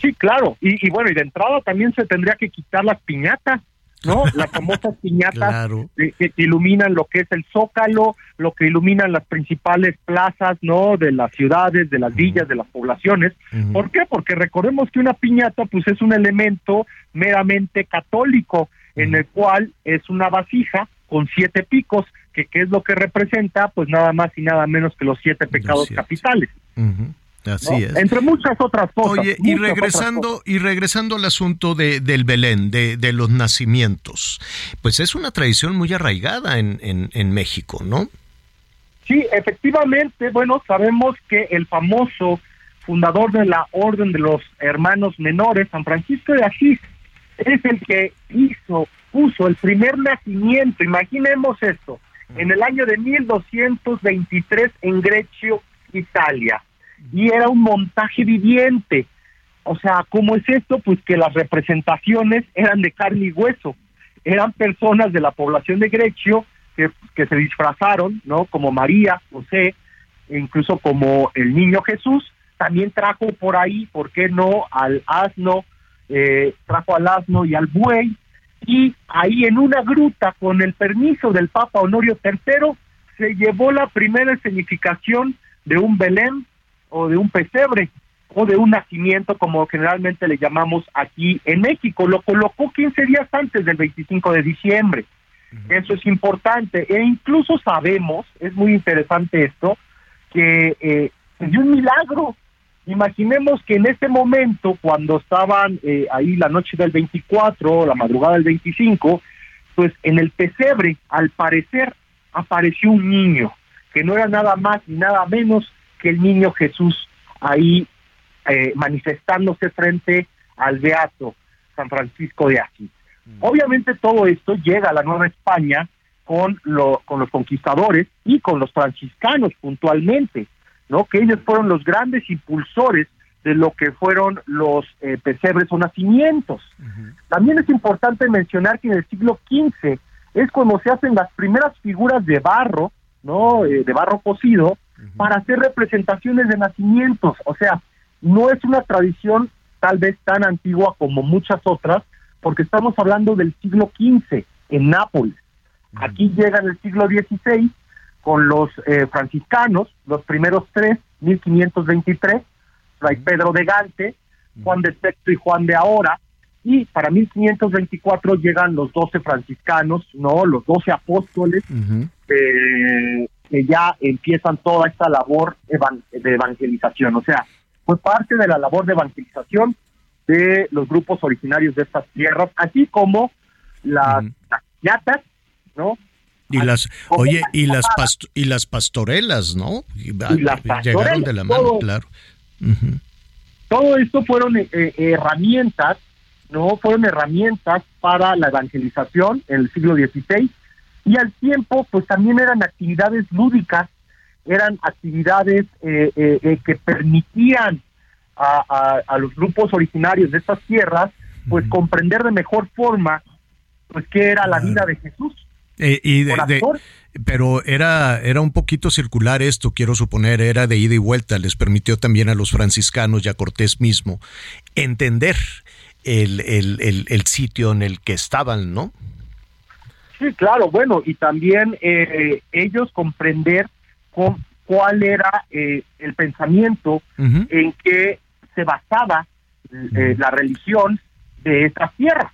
Sí, claro. Y, y, bueno, y de entrada también se tendría que quitar las piñatas, ¿no? Las famosas piñatas que, iluminan lo que es el zócalo, lo que iluminan las principales plazas, ¿no? De las ciudades, de las villas, de las poblaciones. ¿Por qué? Porque recordemos que una piñata, pues es un elemento meramente católico en el cual es una vasija con siete picos, que qué es lo que representa, pues nada más y nada menos que los siete pecados capitales. Así es. Entre muchas otras cosas. Oye, y regresando, y regresando al asunto de, del Belén, de, de, los nacimientos, pues es una tradición muy arraigada en, en, en México, ¿no? Sí, efectivamente, bueno, sabemos que el famoso fundador de la Orden de los Hermanos Menores, San Francisco de Asís, es el que hizo, puso el primer nacimiento, imaginemos esto, en el año de 1223 en Grecio, Italia. Y era un montaje viviente. O sea, ¿cómo es esto? Pues que las representaciones eran de carne y hueso. Eran personas de la población de Grecio que, que se disfrazaron, ¿no? Como María, José, e incluso como el niño Jesús. También trajo por ahí, ¿por qué no?, al asno eh, trajo al asno y al buey, y ahí en una gruta, con el permiso del Papa Honorio III, se llevó la primera escenificación de un Belén o de un pesebre o de un nacimiento, como generalmente le llamamos aquí en México. Lo colocó 15 días antes del 25 de diciembre. Eso es importante. E incluso sabemos, es muy interesante esto, que eh, se dio un milagro Imaginemos que en ese momento, cuando estaban eh, ahí la noche del 24, la madrugada del 25, pues en el pesebre, al parecer, apareció un niño, que no era nada más ni nada menos que el niño Jesús ahí eh, manifestándose frente al Beato San Francisco de Asís. Mm. Obviamente todo esto llega a la Nueva España con, lo, con los conquistadores y con los franciscanos puntualmente. ¿No? Que ellos fueron los grandes impulsores de lo que fueron los eh, pesebres o nacimientos. También es importante mencionar que en el siglo XV es cuando se hacen las primeras figuras de barro, ¿no? Eh, de barro cocido, para hacer representaciones de nacimientos. O sea, no es una tradición tal vez tan antigua como muchas otras, porque estamos hablando del siglo XV en Nápoles. Aquí llega en el siglo XVI con los eh, franciscanos, los primeros tres, 1523, Fray Pedro de Gante, Juan de Sexto y Juan de Ahora, y para 1524 llegan los doce franciscanos, no, los doce apóstoles, eh, que ya empiezan toda esta labor de evangelización. O sea, fue parte de la labor de evangelización de los grupos originarios de estas tierras, así como las, yatas, ¿no? Y las, oye, y las y las pastorelas, ¿no? Llegaron de la mano, claro. Todo esto fueron eh, eh, herramientas, ¿no? Fueron herramientas para la evangelización en el siglo XVI y al tiempo, pues también eran actividades lúdicas, eran actividades eh, que permitían a, a, los grupos originarios de estas tierras, pues comprender de mejor forma, pues qué era la vida de Jesús. Eh, y de, pero era, era un poquito circular esto, quiero suponer, era de ida y vuelta, les permitió también a los franciscanos y a Cortés mismo entender el, el, el, sitio en el que estaban, ¿no? Sí, claro, bueno, y también eh, ellos comprender con, cuál era eh, el pensamiento en que se basaba eh, la religión de esta tierra,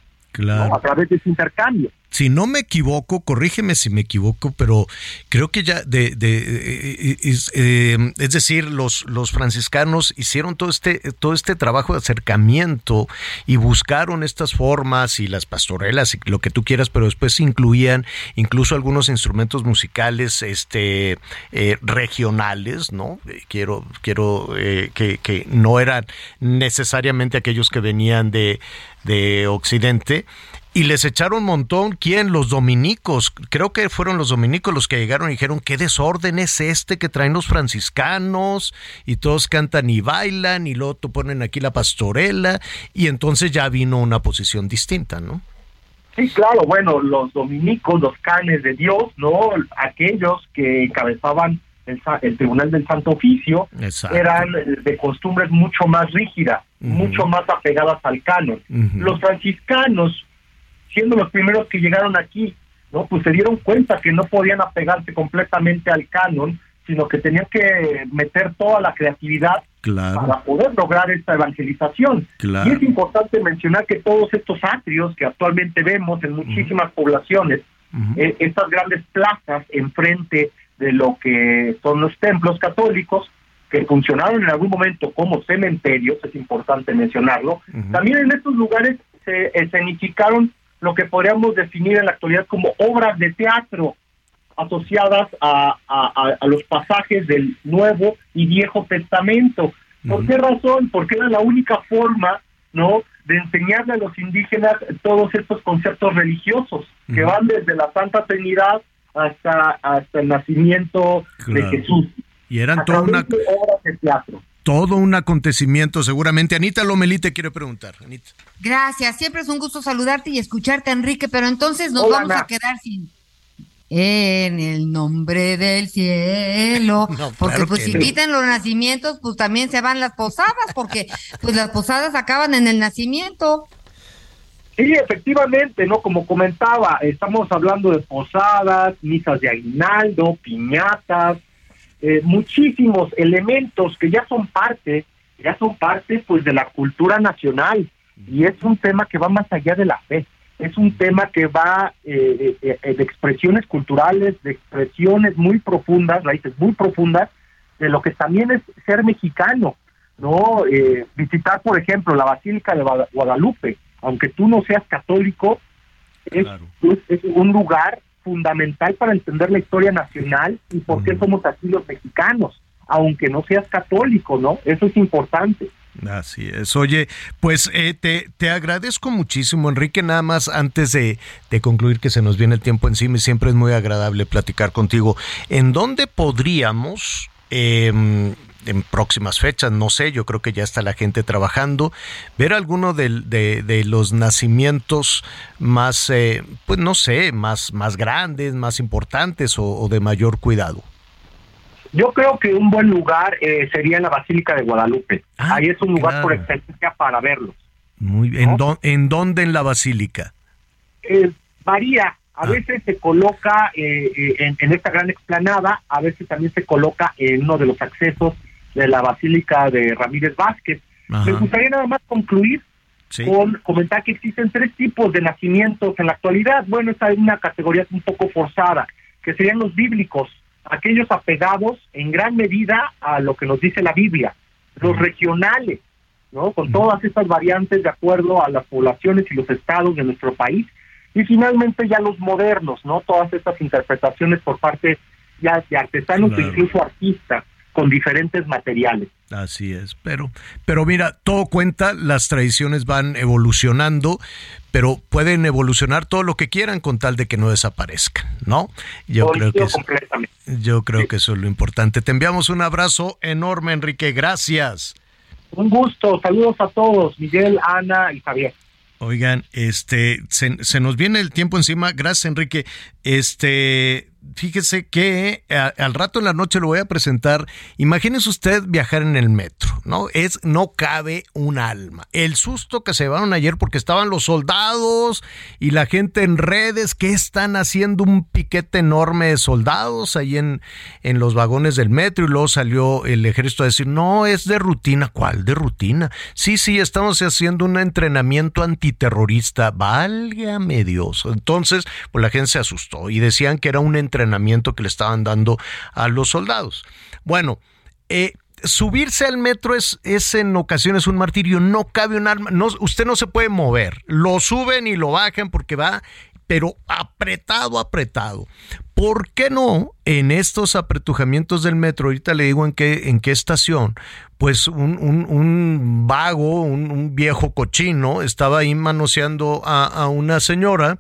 a través de ese intercambio si no me equivoco, corrígeme si me equivoco, pero creo que ya de, de eh, es, decir, los, los franciscanos hicieron todo este, todo este trabajo de acercamiento y buscaron estas formas y las pastorelas y lo que tú quieras, pero después incluían incluso algunos instrumentos musicales este eh, regionales, ¿no? Eh, quiero, quiero que, que no eran necesariamente aquellos que venían de, de Occidente y les echaron un montón. ¿Quién? Los dominicos. Creo que fueron los dominicos los que llegaron y dijeron, ¿qué desorden es este que traen los franciscanos? Y todos cantan y bailan y luego ponen aquí la pastorela. Y entonces ya vino una posición distinta, ¿no? Sí, claro. Bueno, los dominicos, los canes de Dios, ¿no? Aquellos que encabezaban el, Tribunal del Santo Oficio eran de costumbres mucho más rígidas, mucho más apegadas al canon. Los franciscanos siendo los primeros que llegaron aquí, ¿no? Pues se dieron cuenta que no podían apegarse completamente al canon, sino que tenían que meter toda la creatividad para poder lograr esta evangelización. Y es importante mencionar que todos estos atrios que actualmente vemos en muchísimas poblaciones, eh, estas grandes plazas enfrente de lo que son los templos católicos, que funcionaron en algún momento como cementerios, es importante mencionarlo, también en estos lugares se escenificaron lo que podríamos definir en la actualidad como obras de teatro asociadas a, los pasajes del Nuevo y Viejo Testamento. ¿Por qué razón? Porque era la única forma, ¿no?, de enseñarle a los indígenas todos estos conceptos religiosos que van desde la Santa Trinidad hasta, hasta el nacimiento de Jesús. Y eran todas una... obras de teatro todo un acontecimiento seguramente. Anita Lomelí te quiere preguntar. Anita. Gracias, siempre es un gusto saludarte y escucharte, Enrique, pero entonces nos vamos a quedar sin... En el nombre del cielo, porque pues si quitan los nacimientos, pues también se van las posadas, porque pues las posadas acaban en el nacimiento. Sí, efectivamente, ¿no? Como comentaba, estamos hablando de posadas, misas de aguinaldo, piñatas, eh, muchísimos elementos que ya son parte, ya son parte pues de la cultura nacional. Y es un tema que va más allá de la fe, es un tema que va eh, eh, de expresiones culturales, de expresiones muy profundas, raíces muy profundas de lo que también es ser mexicano, ¿no? visitar, por ejemplo, la Basílica de Guadalupe, aunque tú no seas católico, es, es un lugar fundamental para entender la historia nacional y por qué somos así los mexicanos, aunque no seas católico, ¿no? Eso es importante. Así es. Oye, pues eh, te, te, agradezco muchísimo, Enrique. Nada más antes de, de, concluir que se nos viene el tiempo encima y siempre es muy agradable platicar contigo. ¿En dónde podríamos eh, en próximas fechas, no sé, yo creo que ya está la gente trabajando, ver alguno de, de, los nacimientos más, eh, pues no sé, más, más grandes, más importantes o, de mayor cuidado. Yo creo que un buen lugar eh, sería la Basílica de Guadalupe. Ah, Ahí es un lugar por excelencia para verlos. Muy bien. ¿En, dónde en la Basílica? Eh, varía. A ah. veces se coloca en, en, esta gran explanada, a veces también se coloca en uno de los accesos de la Basílica de Ramírez Vázquez. Me gustaría nada más concluir con comentar que existen tres tipos de nacimientos en la actualidad. Bueno, esta es una categoría un poco forzada, que serían los bíblicos, aquellos apegados en gran medida a lo que nos dice la Biblia, los regionales, ¿no? Con todas estas variantes de acuerdo a las poblaciones y los estados de nuestro país. Y finalmente ya los modernos, ¿no? Todas estas interpretaciones por parte ya de artesanos e incluso artistas con diferentes materiales. Así es, pero, pero mira, todo cuenta, las tradiciones van evolucionando, pero pueden evolucionar todo lo que quieran con tal de que no desaparezcan, ¿no? Yo creo que eso, yo creo que eso es lo importante. Te enviamos un abrazo enorme, Enrique, gracias. Un gusto, saludos a todos, Miguel, Ana y Javier. Oigan, este, se, se, nos viene el tiempo encima. Gracias, Enrique. Este, fíjese que al rato en la noche lo voy a presentar. Imagínese usted viajar en el metro, ¿no? Es, no cabe un alma. El susto que se llevaron ayer porque estaban los soldados y la gente en redes que están haciendo un piquete enorme de soldados ahí en, en los vagones del metro y luego salió el ejército a decir, no, es de rutina. ¿Cuál de rutina? Sí, sí, estamos haciendo un entrenamiento antiterrorista. Válgame Dios. Entonces, pues la gente se asustó y decían que era un entrenamiento entrenamiento que le estaban dando a los soldados. Bueno, eh, subirse al metro es, en ocasiones un martirio, no cabe un arma, no, usted no se puede mover, lo suben y lo bajan porque va, pero apretado, apretado. ¿Por qué no en estos apretujamientos del metro, ahorita le digo en qué, en qué estación, pues un, vago, un, viejo cochino, estaba ahí manoseando a, una señora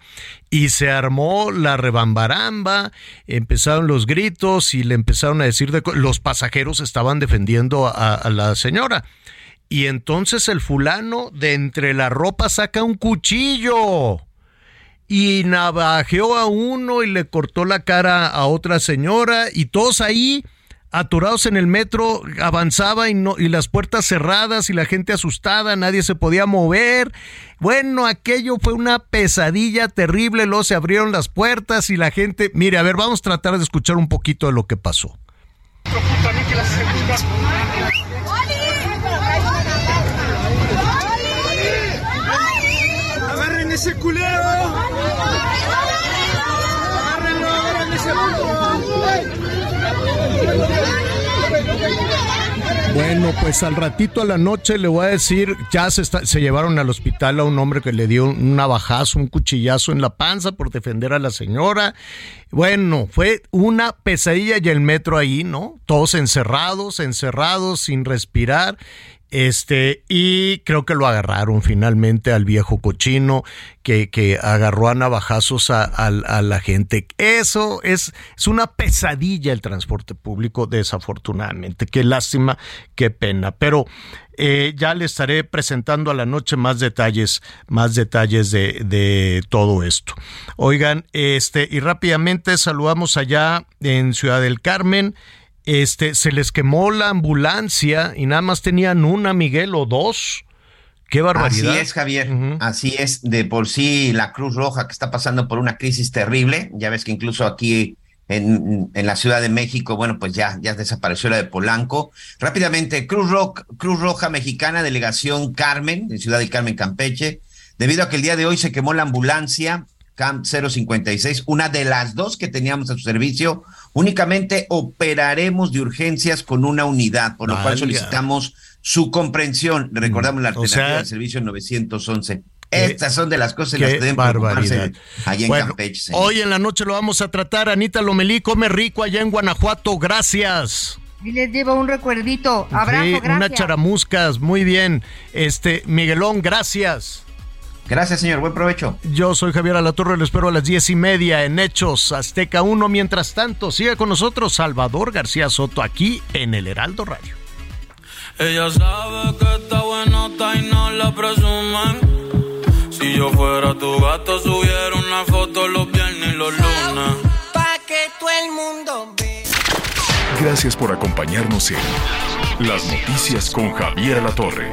y se armó la rebambaramba, empezaron los gritos y le empezaron a decir, de, los pasajeros estaban defendiendo a, a la señora. Y entonces el fulano de entre la ropa saca un cuchillo y navajeó a uno y le cortó la cara a otra señora y todos ahí aturados en el metro avanzaba y no y las puertas cerradas y la gente asustada, nadie se podía mover. Bueno, aquello fue una pesadilla terrible, luego se abrieron las puertas y la gente, mire, a ver, vamos a tratar de escuchar un poquito de lo que pasó. ¡Agarren ese! Bueno, pues al ratito a la noche le voy a decir, ya se, se llevaron al hospital a un hombre que le dio un navajazo, un cuchillazo en la panza por defender a la señora. Bueno, fue una pesadilla y el metro ahí, ¿no? Todos encerrados, encerrados, sin respirar. Este, y creo que lo agarraron finalmente al viejo cochino que, que agarró a navajazos a, la gente. Eso es, es una pesadilla el transporte público, desafortunadamente. Qué lástima, qué pena. Pero eh, ya le estaré presentando a la noche más detalles, más detalles de, de, todo esto. Oigan, este, y rápidamente saludamos allá en Ciudad del Carmen este, se les quemó la ambulancia y nada más tenían una, Miguel, o dos. Qué barbaridad. Así es, Javier. Así es. De por sí, la Cruz Roja que está pasando por una crisis terrible. Ya ves que incluso aquí en, en la Ciudad de México, bueno, pues ya, ya desapareció la de Polanco. Rápidamente, Cruz, Cruz Roja Mexicana, Delegación Carmen, en Ciudad de Carmen, Campeche. Debido a que el día de hoy se quemó la ambulancia, Camp 056, una de las dos que teníamos a su servicio, únicamente operaremos de urgencias con una unidad, por lo cual solicitamos su comprensión. Recordamos la alternativa del servicio 911. Estas son de las cosas que las deben barbaridad. allá en Campeche. Hoy en la noche lo vamos a tratar. Anita Lomelí come rico allá en Guanajuato. Gracias. Y les llevo un recuerdito. Abrazo, gracias. Una charamuscas, muy bien. Este, Miguelón, gracias. Gracias, señor. Buen provecho. Yo soy Javier Alatorre, lo espero a las diez y media en Hechos Azteca 1. Mientras tanto, siga con nosotros Salvador García Soto aquí en el Heraldo Radio. Ella sabe que está buenota y no la presumen. Si yo fuera tu gato, subiera una foto los viernes y los lunes. Pa' que todo el mundo vea. Gracias por acompañarnos en Las Noticias con Javier Alatorre.